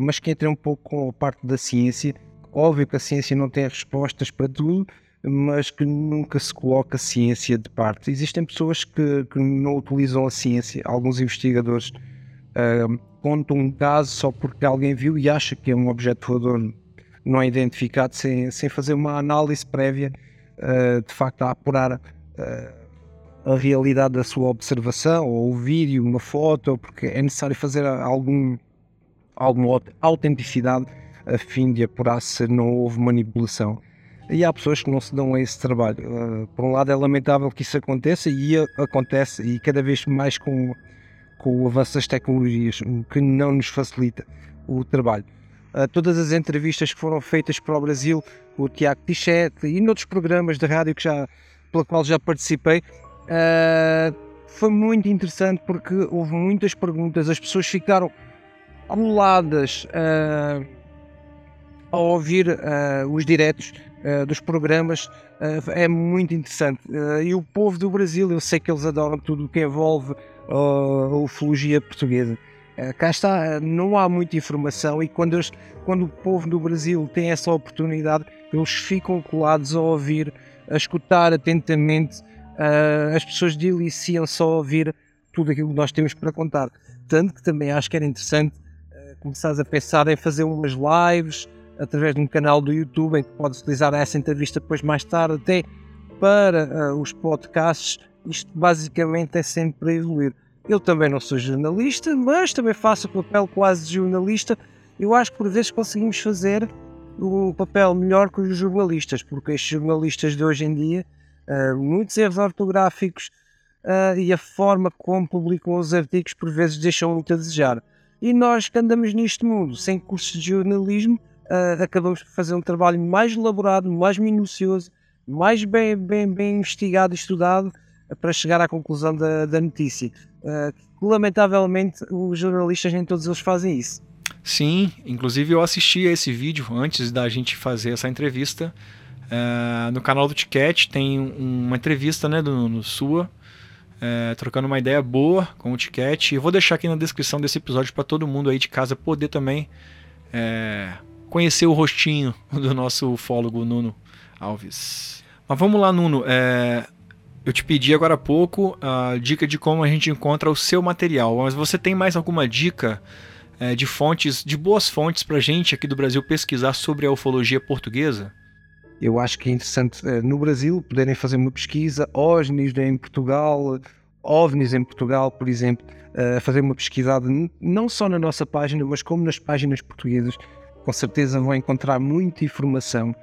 mas que entrem um pouco com a parte da ciência Óbvio que a ciência não tem respostas para tudo, mas que nunca se coloca a ciência de parte. Existem pessoas que, que não utilizam a ciência, alguns investigadores uh, contam um caso só porque alguém viu e acha que é um objeto voador não identificado sem, sem fazer uma análise prévia uh, de facto a apurar uh, a realidade da sua observação ou o vídeo, uma foto, porque é necessário fazer algum, alguma autenticidade a fim de apurar se não houve manipulação. E há pessoas que não se dão a esse trabalho. Uh, por um lado, é lamentável que isso aconteça e acontece, e cada vez mais com, com o avanço das tecnologias, o que não nos facilita o trabalho. Uh, todas as entrevistas que foram feitas para o Brasil, o Tiago Tichete e noutros programas de rádio que já, pela qual já participei, foi muito interessante porque houve muitas perguntas, as pessoas ficaram coladas uh, a ouvir os diretos uh, dos programas uh, é muito interessante. Uh, e o povo do Brasil, eu sei que eles adoram tudo o que envolve a ufologia portuguesa. cá está, não há muita informação e quando, eles, quando o povo do Brasil tem essa oportunidade, eles ficam colados a ouvir, a escutar atentamente. as pessoas deliciam-se a ouvir tudo aquilo que nós temos para contar. Tanto que também acho que era interessante começares a pensar em fazer umas lives, através de um canal do YouTube em que podes utilizar essa entrevista depois mais tarde até para uh, os podcasts. Isto basicamente é sempre para evoluir. Eu também não sou jornalista, mas também faço o papel quase de jornalista. Eu acho que por vezes conseguimos fazer um papel melhor que os jornalistas, porque estes jornalistas de hoje em dia, uh, muitos erros ortográficos uh, e a forma como publicam os artigos por vezes deixam muito a desejar. E nós que andamos neste mundo sem cursos de jornalismo, uh, acabamos por fazer um trabalho mais elaborado, mais minucioso, mais bem, bem, bem investigado e estudado para chegar à conclusão da, da notícia. Uh, lamentavelmente, os jornalistas nem todos eles fazem isso. Sim, inclusive eu assisti a esse vídeo antes da gente fazer essa entrevista. Uh, no canal do Ticket tem uma entrevista né, do, no sua, trocando uma ideia boa com o Ticket. E vou deixar aqui na descrição desse episódio para todo mundo aí de casa poder também uh, conhecer o rostinho do nosso ufólogo Nuno Alves. Mas vamos lá, Nuno. É, eu te pedi agora há pouco a dica de como a gente encontra o seu material, mas você tem mais alguma dica é, de fontes, de boas fontes para gente aqui do Brasil pesquisar sobre a ufologia portuguesa? Eu acho que é interessante é, no Brasil poderem fazer uma pesquisa, OVNIs em Portugal, OVNIs em Portugal, por exemplo, é, fazer uma pesquisada não só na nossa página, mas como nas páginas portuguesas com certeza vão encontrar muita informação.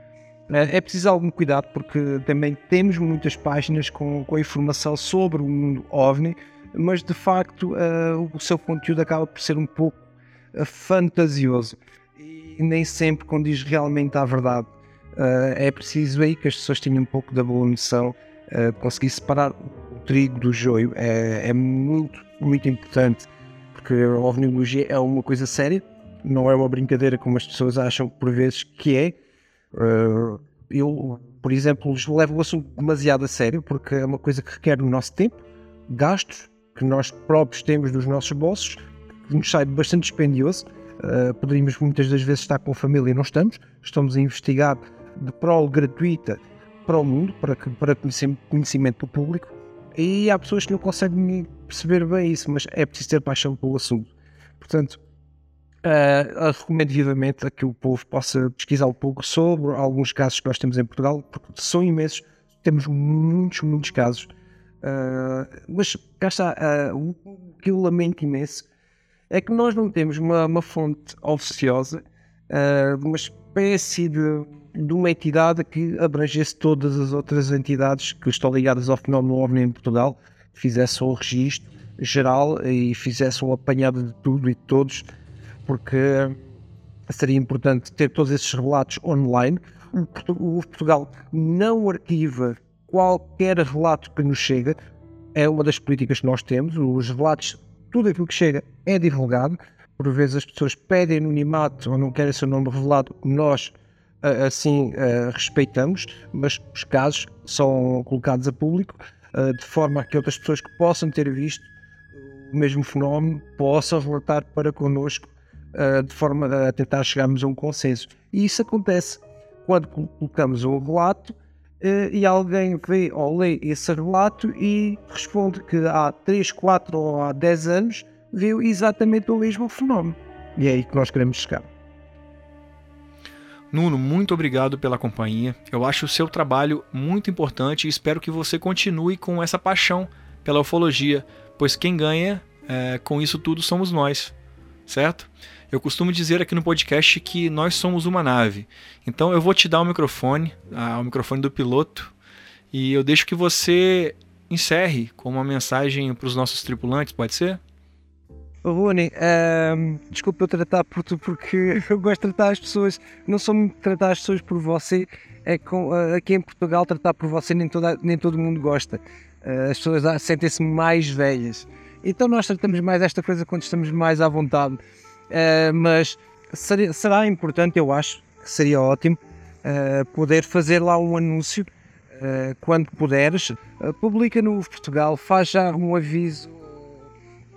Eh, é preciso algum cuidado porque também temos muitas páginas com, com informação sobre o mundo OVNI, mas de facto uh, o seu conteúdo acaba por ser um pouco uh, fantasioso e nem sempre condiz realmente à verdade. Uh, é preciso aí que as pessoas tenham um pouco da boa noção, conseguir separar o trigo do joio é, é muito, muito importante porque a ovniologia é uma coisa séria não é uma brincadeira como as pessoas acham por vezes que é. Uh, eu, por exemplo, levo o assunto demasiado a sério porque é uma coisa que requer o nosso tempo, gastos que nós próprios temos dos nossos bolsos, que nos sai bastante dispendioso. Uh, poderíamos muitas das vezes estar com a família e não estamos. Estamos a investigar de prol gratuita para o mundo, para, para conhecimento do público. E há pessoas que não conseguem perceber bem isso, mas é preciso ter paixão pelo assunto. Portanto, Uh, recomendo vivamente a que o povo possa pesquisar um pouco sobre alguns casos que nós temos em Portugal, porque são imensos, temos muitos, muitos casos. Uh, mas cá está, uh, o que eu lamento imenso é que nós não temos uma, uma fonte oficiosa, uh, uma espécie de, de uma entidade que abrangesse todas as outras entidades que estão ligadas ao fenómeno OVNI em Portugal, fizesse um registro geral e fizesse um apanhado de tudo e de todos porque seria importante ter todos esses relatos online. O Portugal não arquiva qualquer relato que nos chega, é uma das políticas que nós temos. Os relatos, tudo aquilo que chega é divulgado. Por vezes as pessoas pedem anonimato ou não querem seu nome revelado, nós assim respeitamos, mas os casos são colocados a público de forma a que outras pessoas que possam ter visto o mesmo fenómeno possam relatar para connosco uh, de forma a tentar chegarmos a um consenso. E isso acontece quando colocamos um relato uh, e alguém vê ou lê esse relato e responde que há 3, 4 ou há 10 anos viu exatamente o mesmo fenómeno. E é aí que nós queremos chegar. Nuno, muito obrigado pela companhia. Eu acho o seu trabalho muito importante e espero que você continue com essa paixão pela ufologia, pois quem ganha é, com isso tudo somos nós, certo? Eu costumo dizer aqui no podcast que nós somos uma nave. Então eu vou te dar o microfone, o microfone do piloto, e eu deixo que você encerre com uma mensagem para os nossos tripulantes, pode ser? Rony, um, desculpa eu tratar por tu porque eu gosto de tratar as pessoas, não sou muito tratar as pessoas por você, é com, uh, aqui em Portugal tratar por você nem, toda, nem todo mundo gosta. Uh, as pessoas sentem-se mais velhas. Então nós tratamos mais esta coisa quando estamos mais à vontade. Uh, mas será importante, eu acho, que seria ótimo, poder fazer lá um anúncio uh, quando puderes, uh, publica no Portugal, faz já um aviso uh,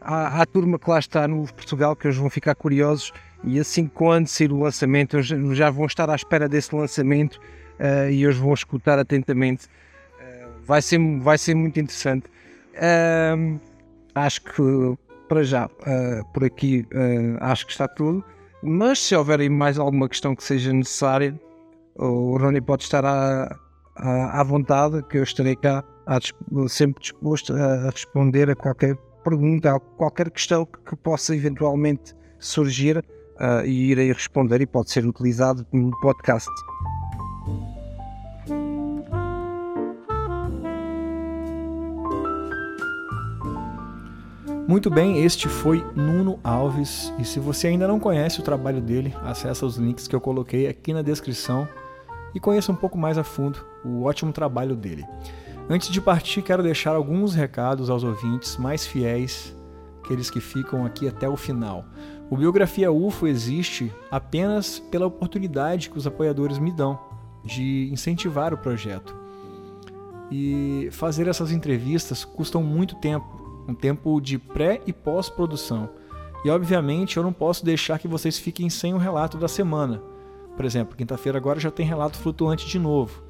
à, à, turma que lá está no Portugal, que eles vão ficar curiosos e assim quando sair o lançamento, eles já vão estar à espera desse lançamento e eles vão escutar atentamente. vai, ser, vai ser muito interessante. acho que para já, por aqui, acho que está tudo. Mas se houver mais alguma questão que seja necessária, o Rony pode estar a, à, vontade, que eu estarei cá sempre disposto a, responder a qualquer pergunta, a qualquer questão que, possa eventualmente surgir uh, e irei responder e pode ser utilizado no podcast. Muito bem, este foi Nuno Alves e se você ainda não conhece o trabalho dele, acesse os links que eu coloquei aqui na descrição e conheça um pouco mais a fundo o ótimo trabalho dele. Antes de partir, quero deixar alguns recados aos ouvintes mais fiéis, aqueles que ficam aqui até o final. O Biografia UFO existe apenas pela oportunidade que os apoiadores me dão de incentivar o projeto. E fazer essas entrevistas custam muito tempo, um tempo de pré e pós-produção. E obviamente eu não posso deixar que vocês fiquem sem o relato da semana por exemplo, quinta-feira agora já tem relato flutuante de novo.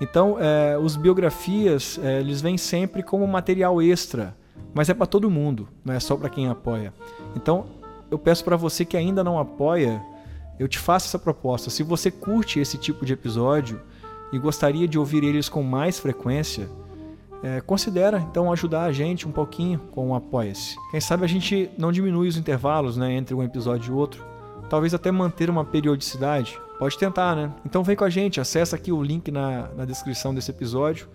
Então, é, os biografias, é, eles vêm sempre como material extra, mas é para todo mundo, não é só para quem apoia. Então, eu peço para você que ainda não apoia, eu te faço essa proposta. Se você curte esse tipo de episódio e gostaria de ouvir eles com mais frequência, é, considera então ajudar a gente um pouquinho com o Apoia-se. Quem sabe a gente não diminui os intervalos né, entre um episódio e outro talvez até manter uma periodicidade. Pode tentar, né? Então vem com a gente, acessa aqui o link na, na descrição desse episódio.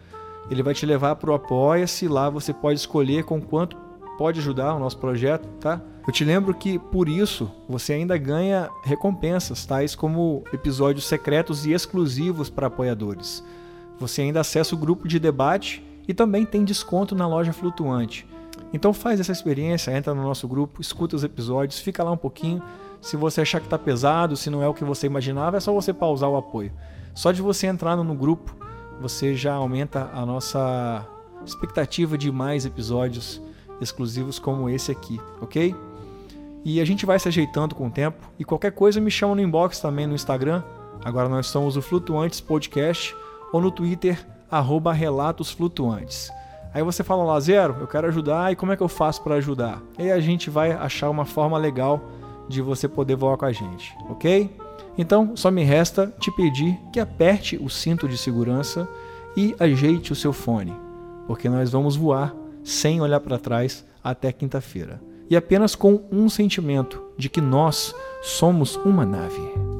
Ele vai te levar para o Apoia-se, lá você pode escolher com quanto pode ajudar o nosso projeto, tá? Eu te lembro que por isso você ainda ganha recompensas, tais como episódios secretos e exclusivos para apoiadores. Você ainda acessa o grupo de debate e também tem desconto na loja flutuante. Então faz essa experiência, entra no nosso grupo, escuta os episódios, fica lá um pouquinho se você achar que está pesado, se não é o que você imaginava, é só você pausar o apoio. Só de você entrar no grupo, você já aumenta a nossa expectativa de mais episódios exclusivos como esse aqui, ok? E a gente vai se ajeitando com o tempo. E qualquer coisa me chama no inbox também no Instagram. Agora nós somos o Flutuantes Podcast ou no Twitter, arroba Relatos Flutuantes. Aí você fala lá, Zero, eu quero ajudar e como é que eu faço para ajudar? E a gente vai achar uma forma legal de você poder voar com a gente, ok? Então só me resta te pedir que aperte o cinto de segurança e ajeite o seu fone, porque nós vamos voar sem olhar para trás até quinta-feira e apenas com um sentimento de que nós somos uma nave.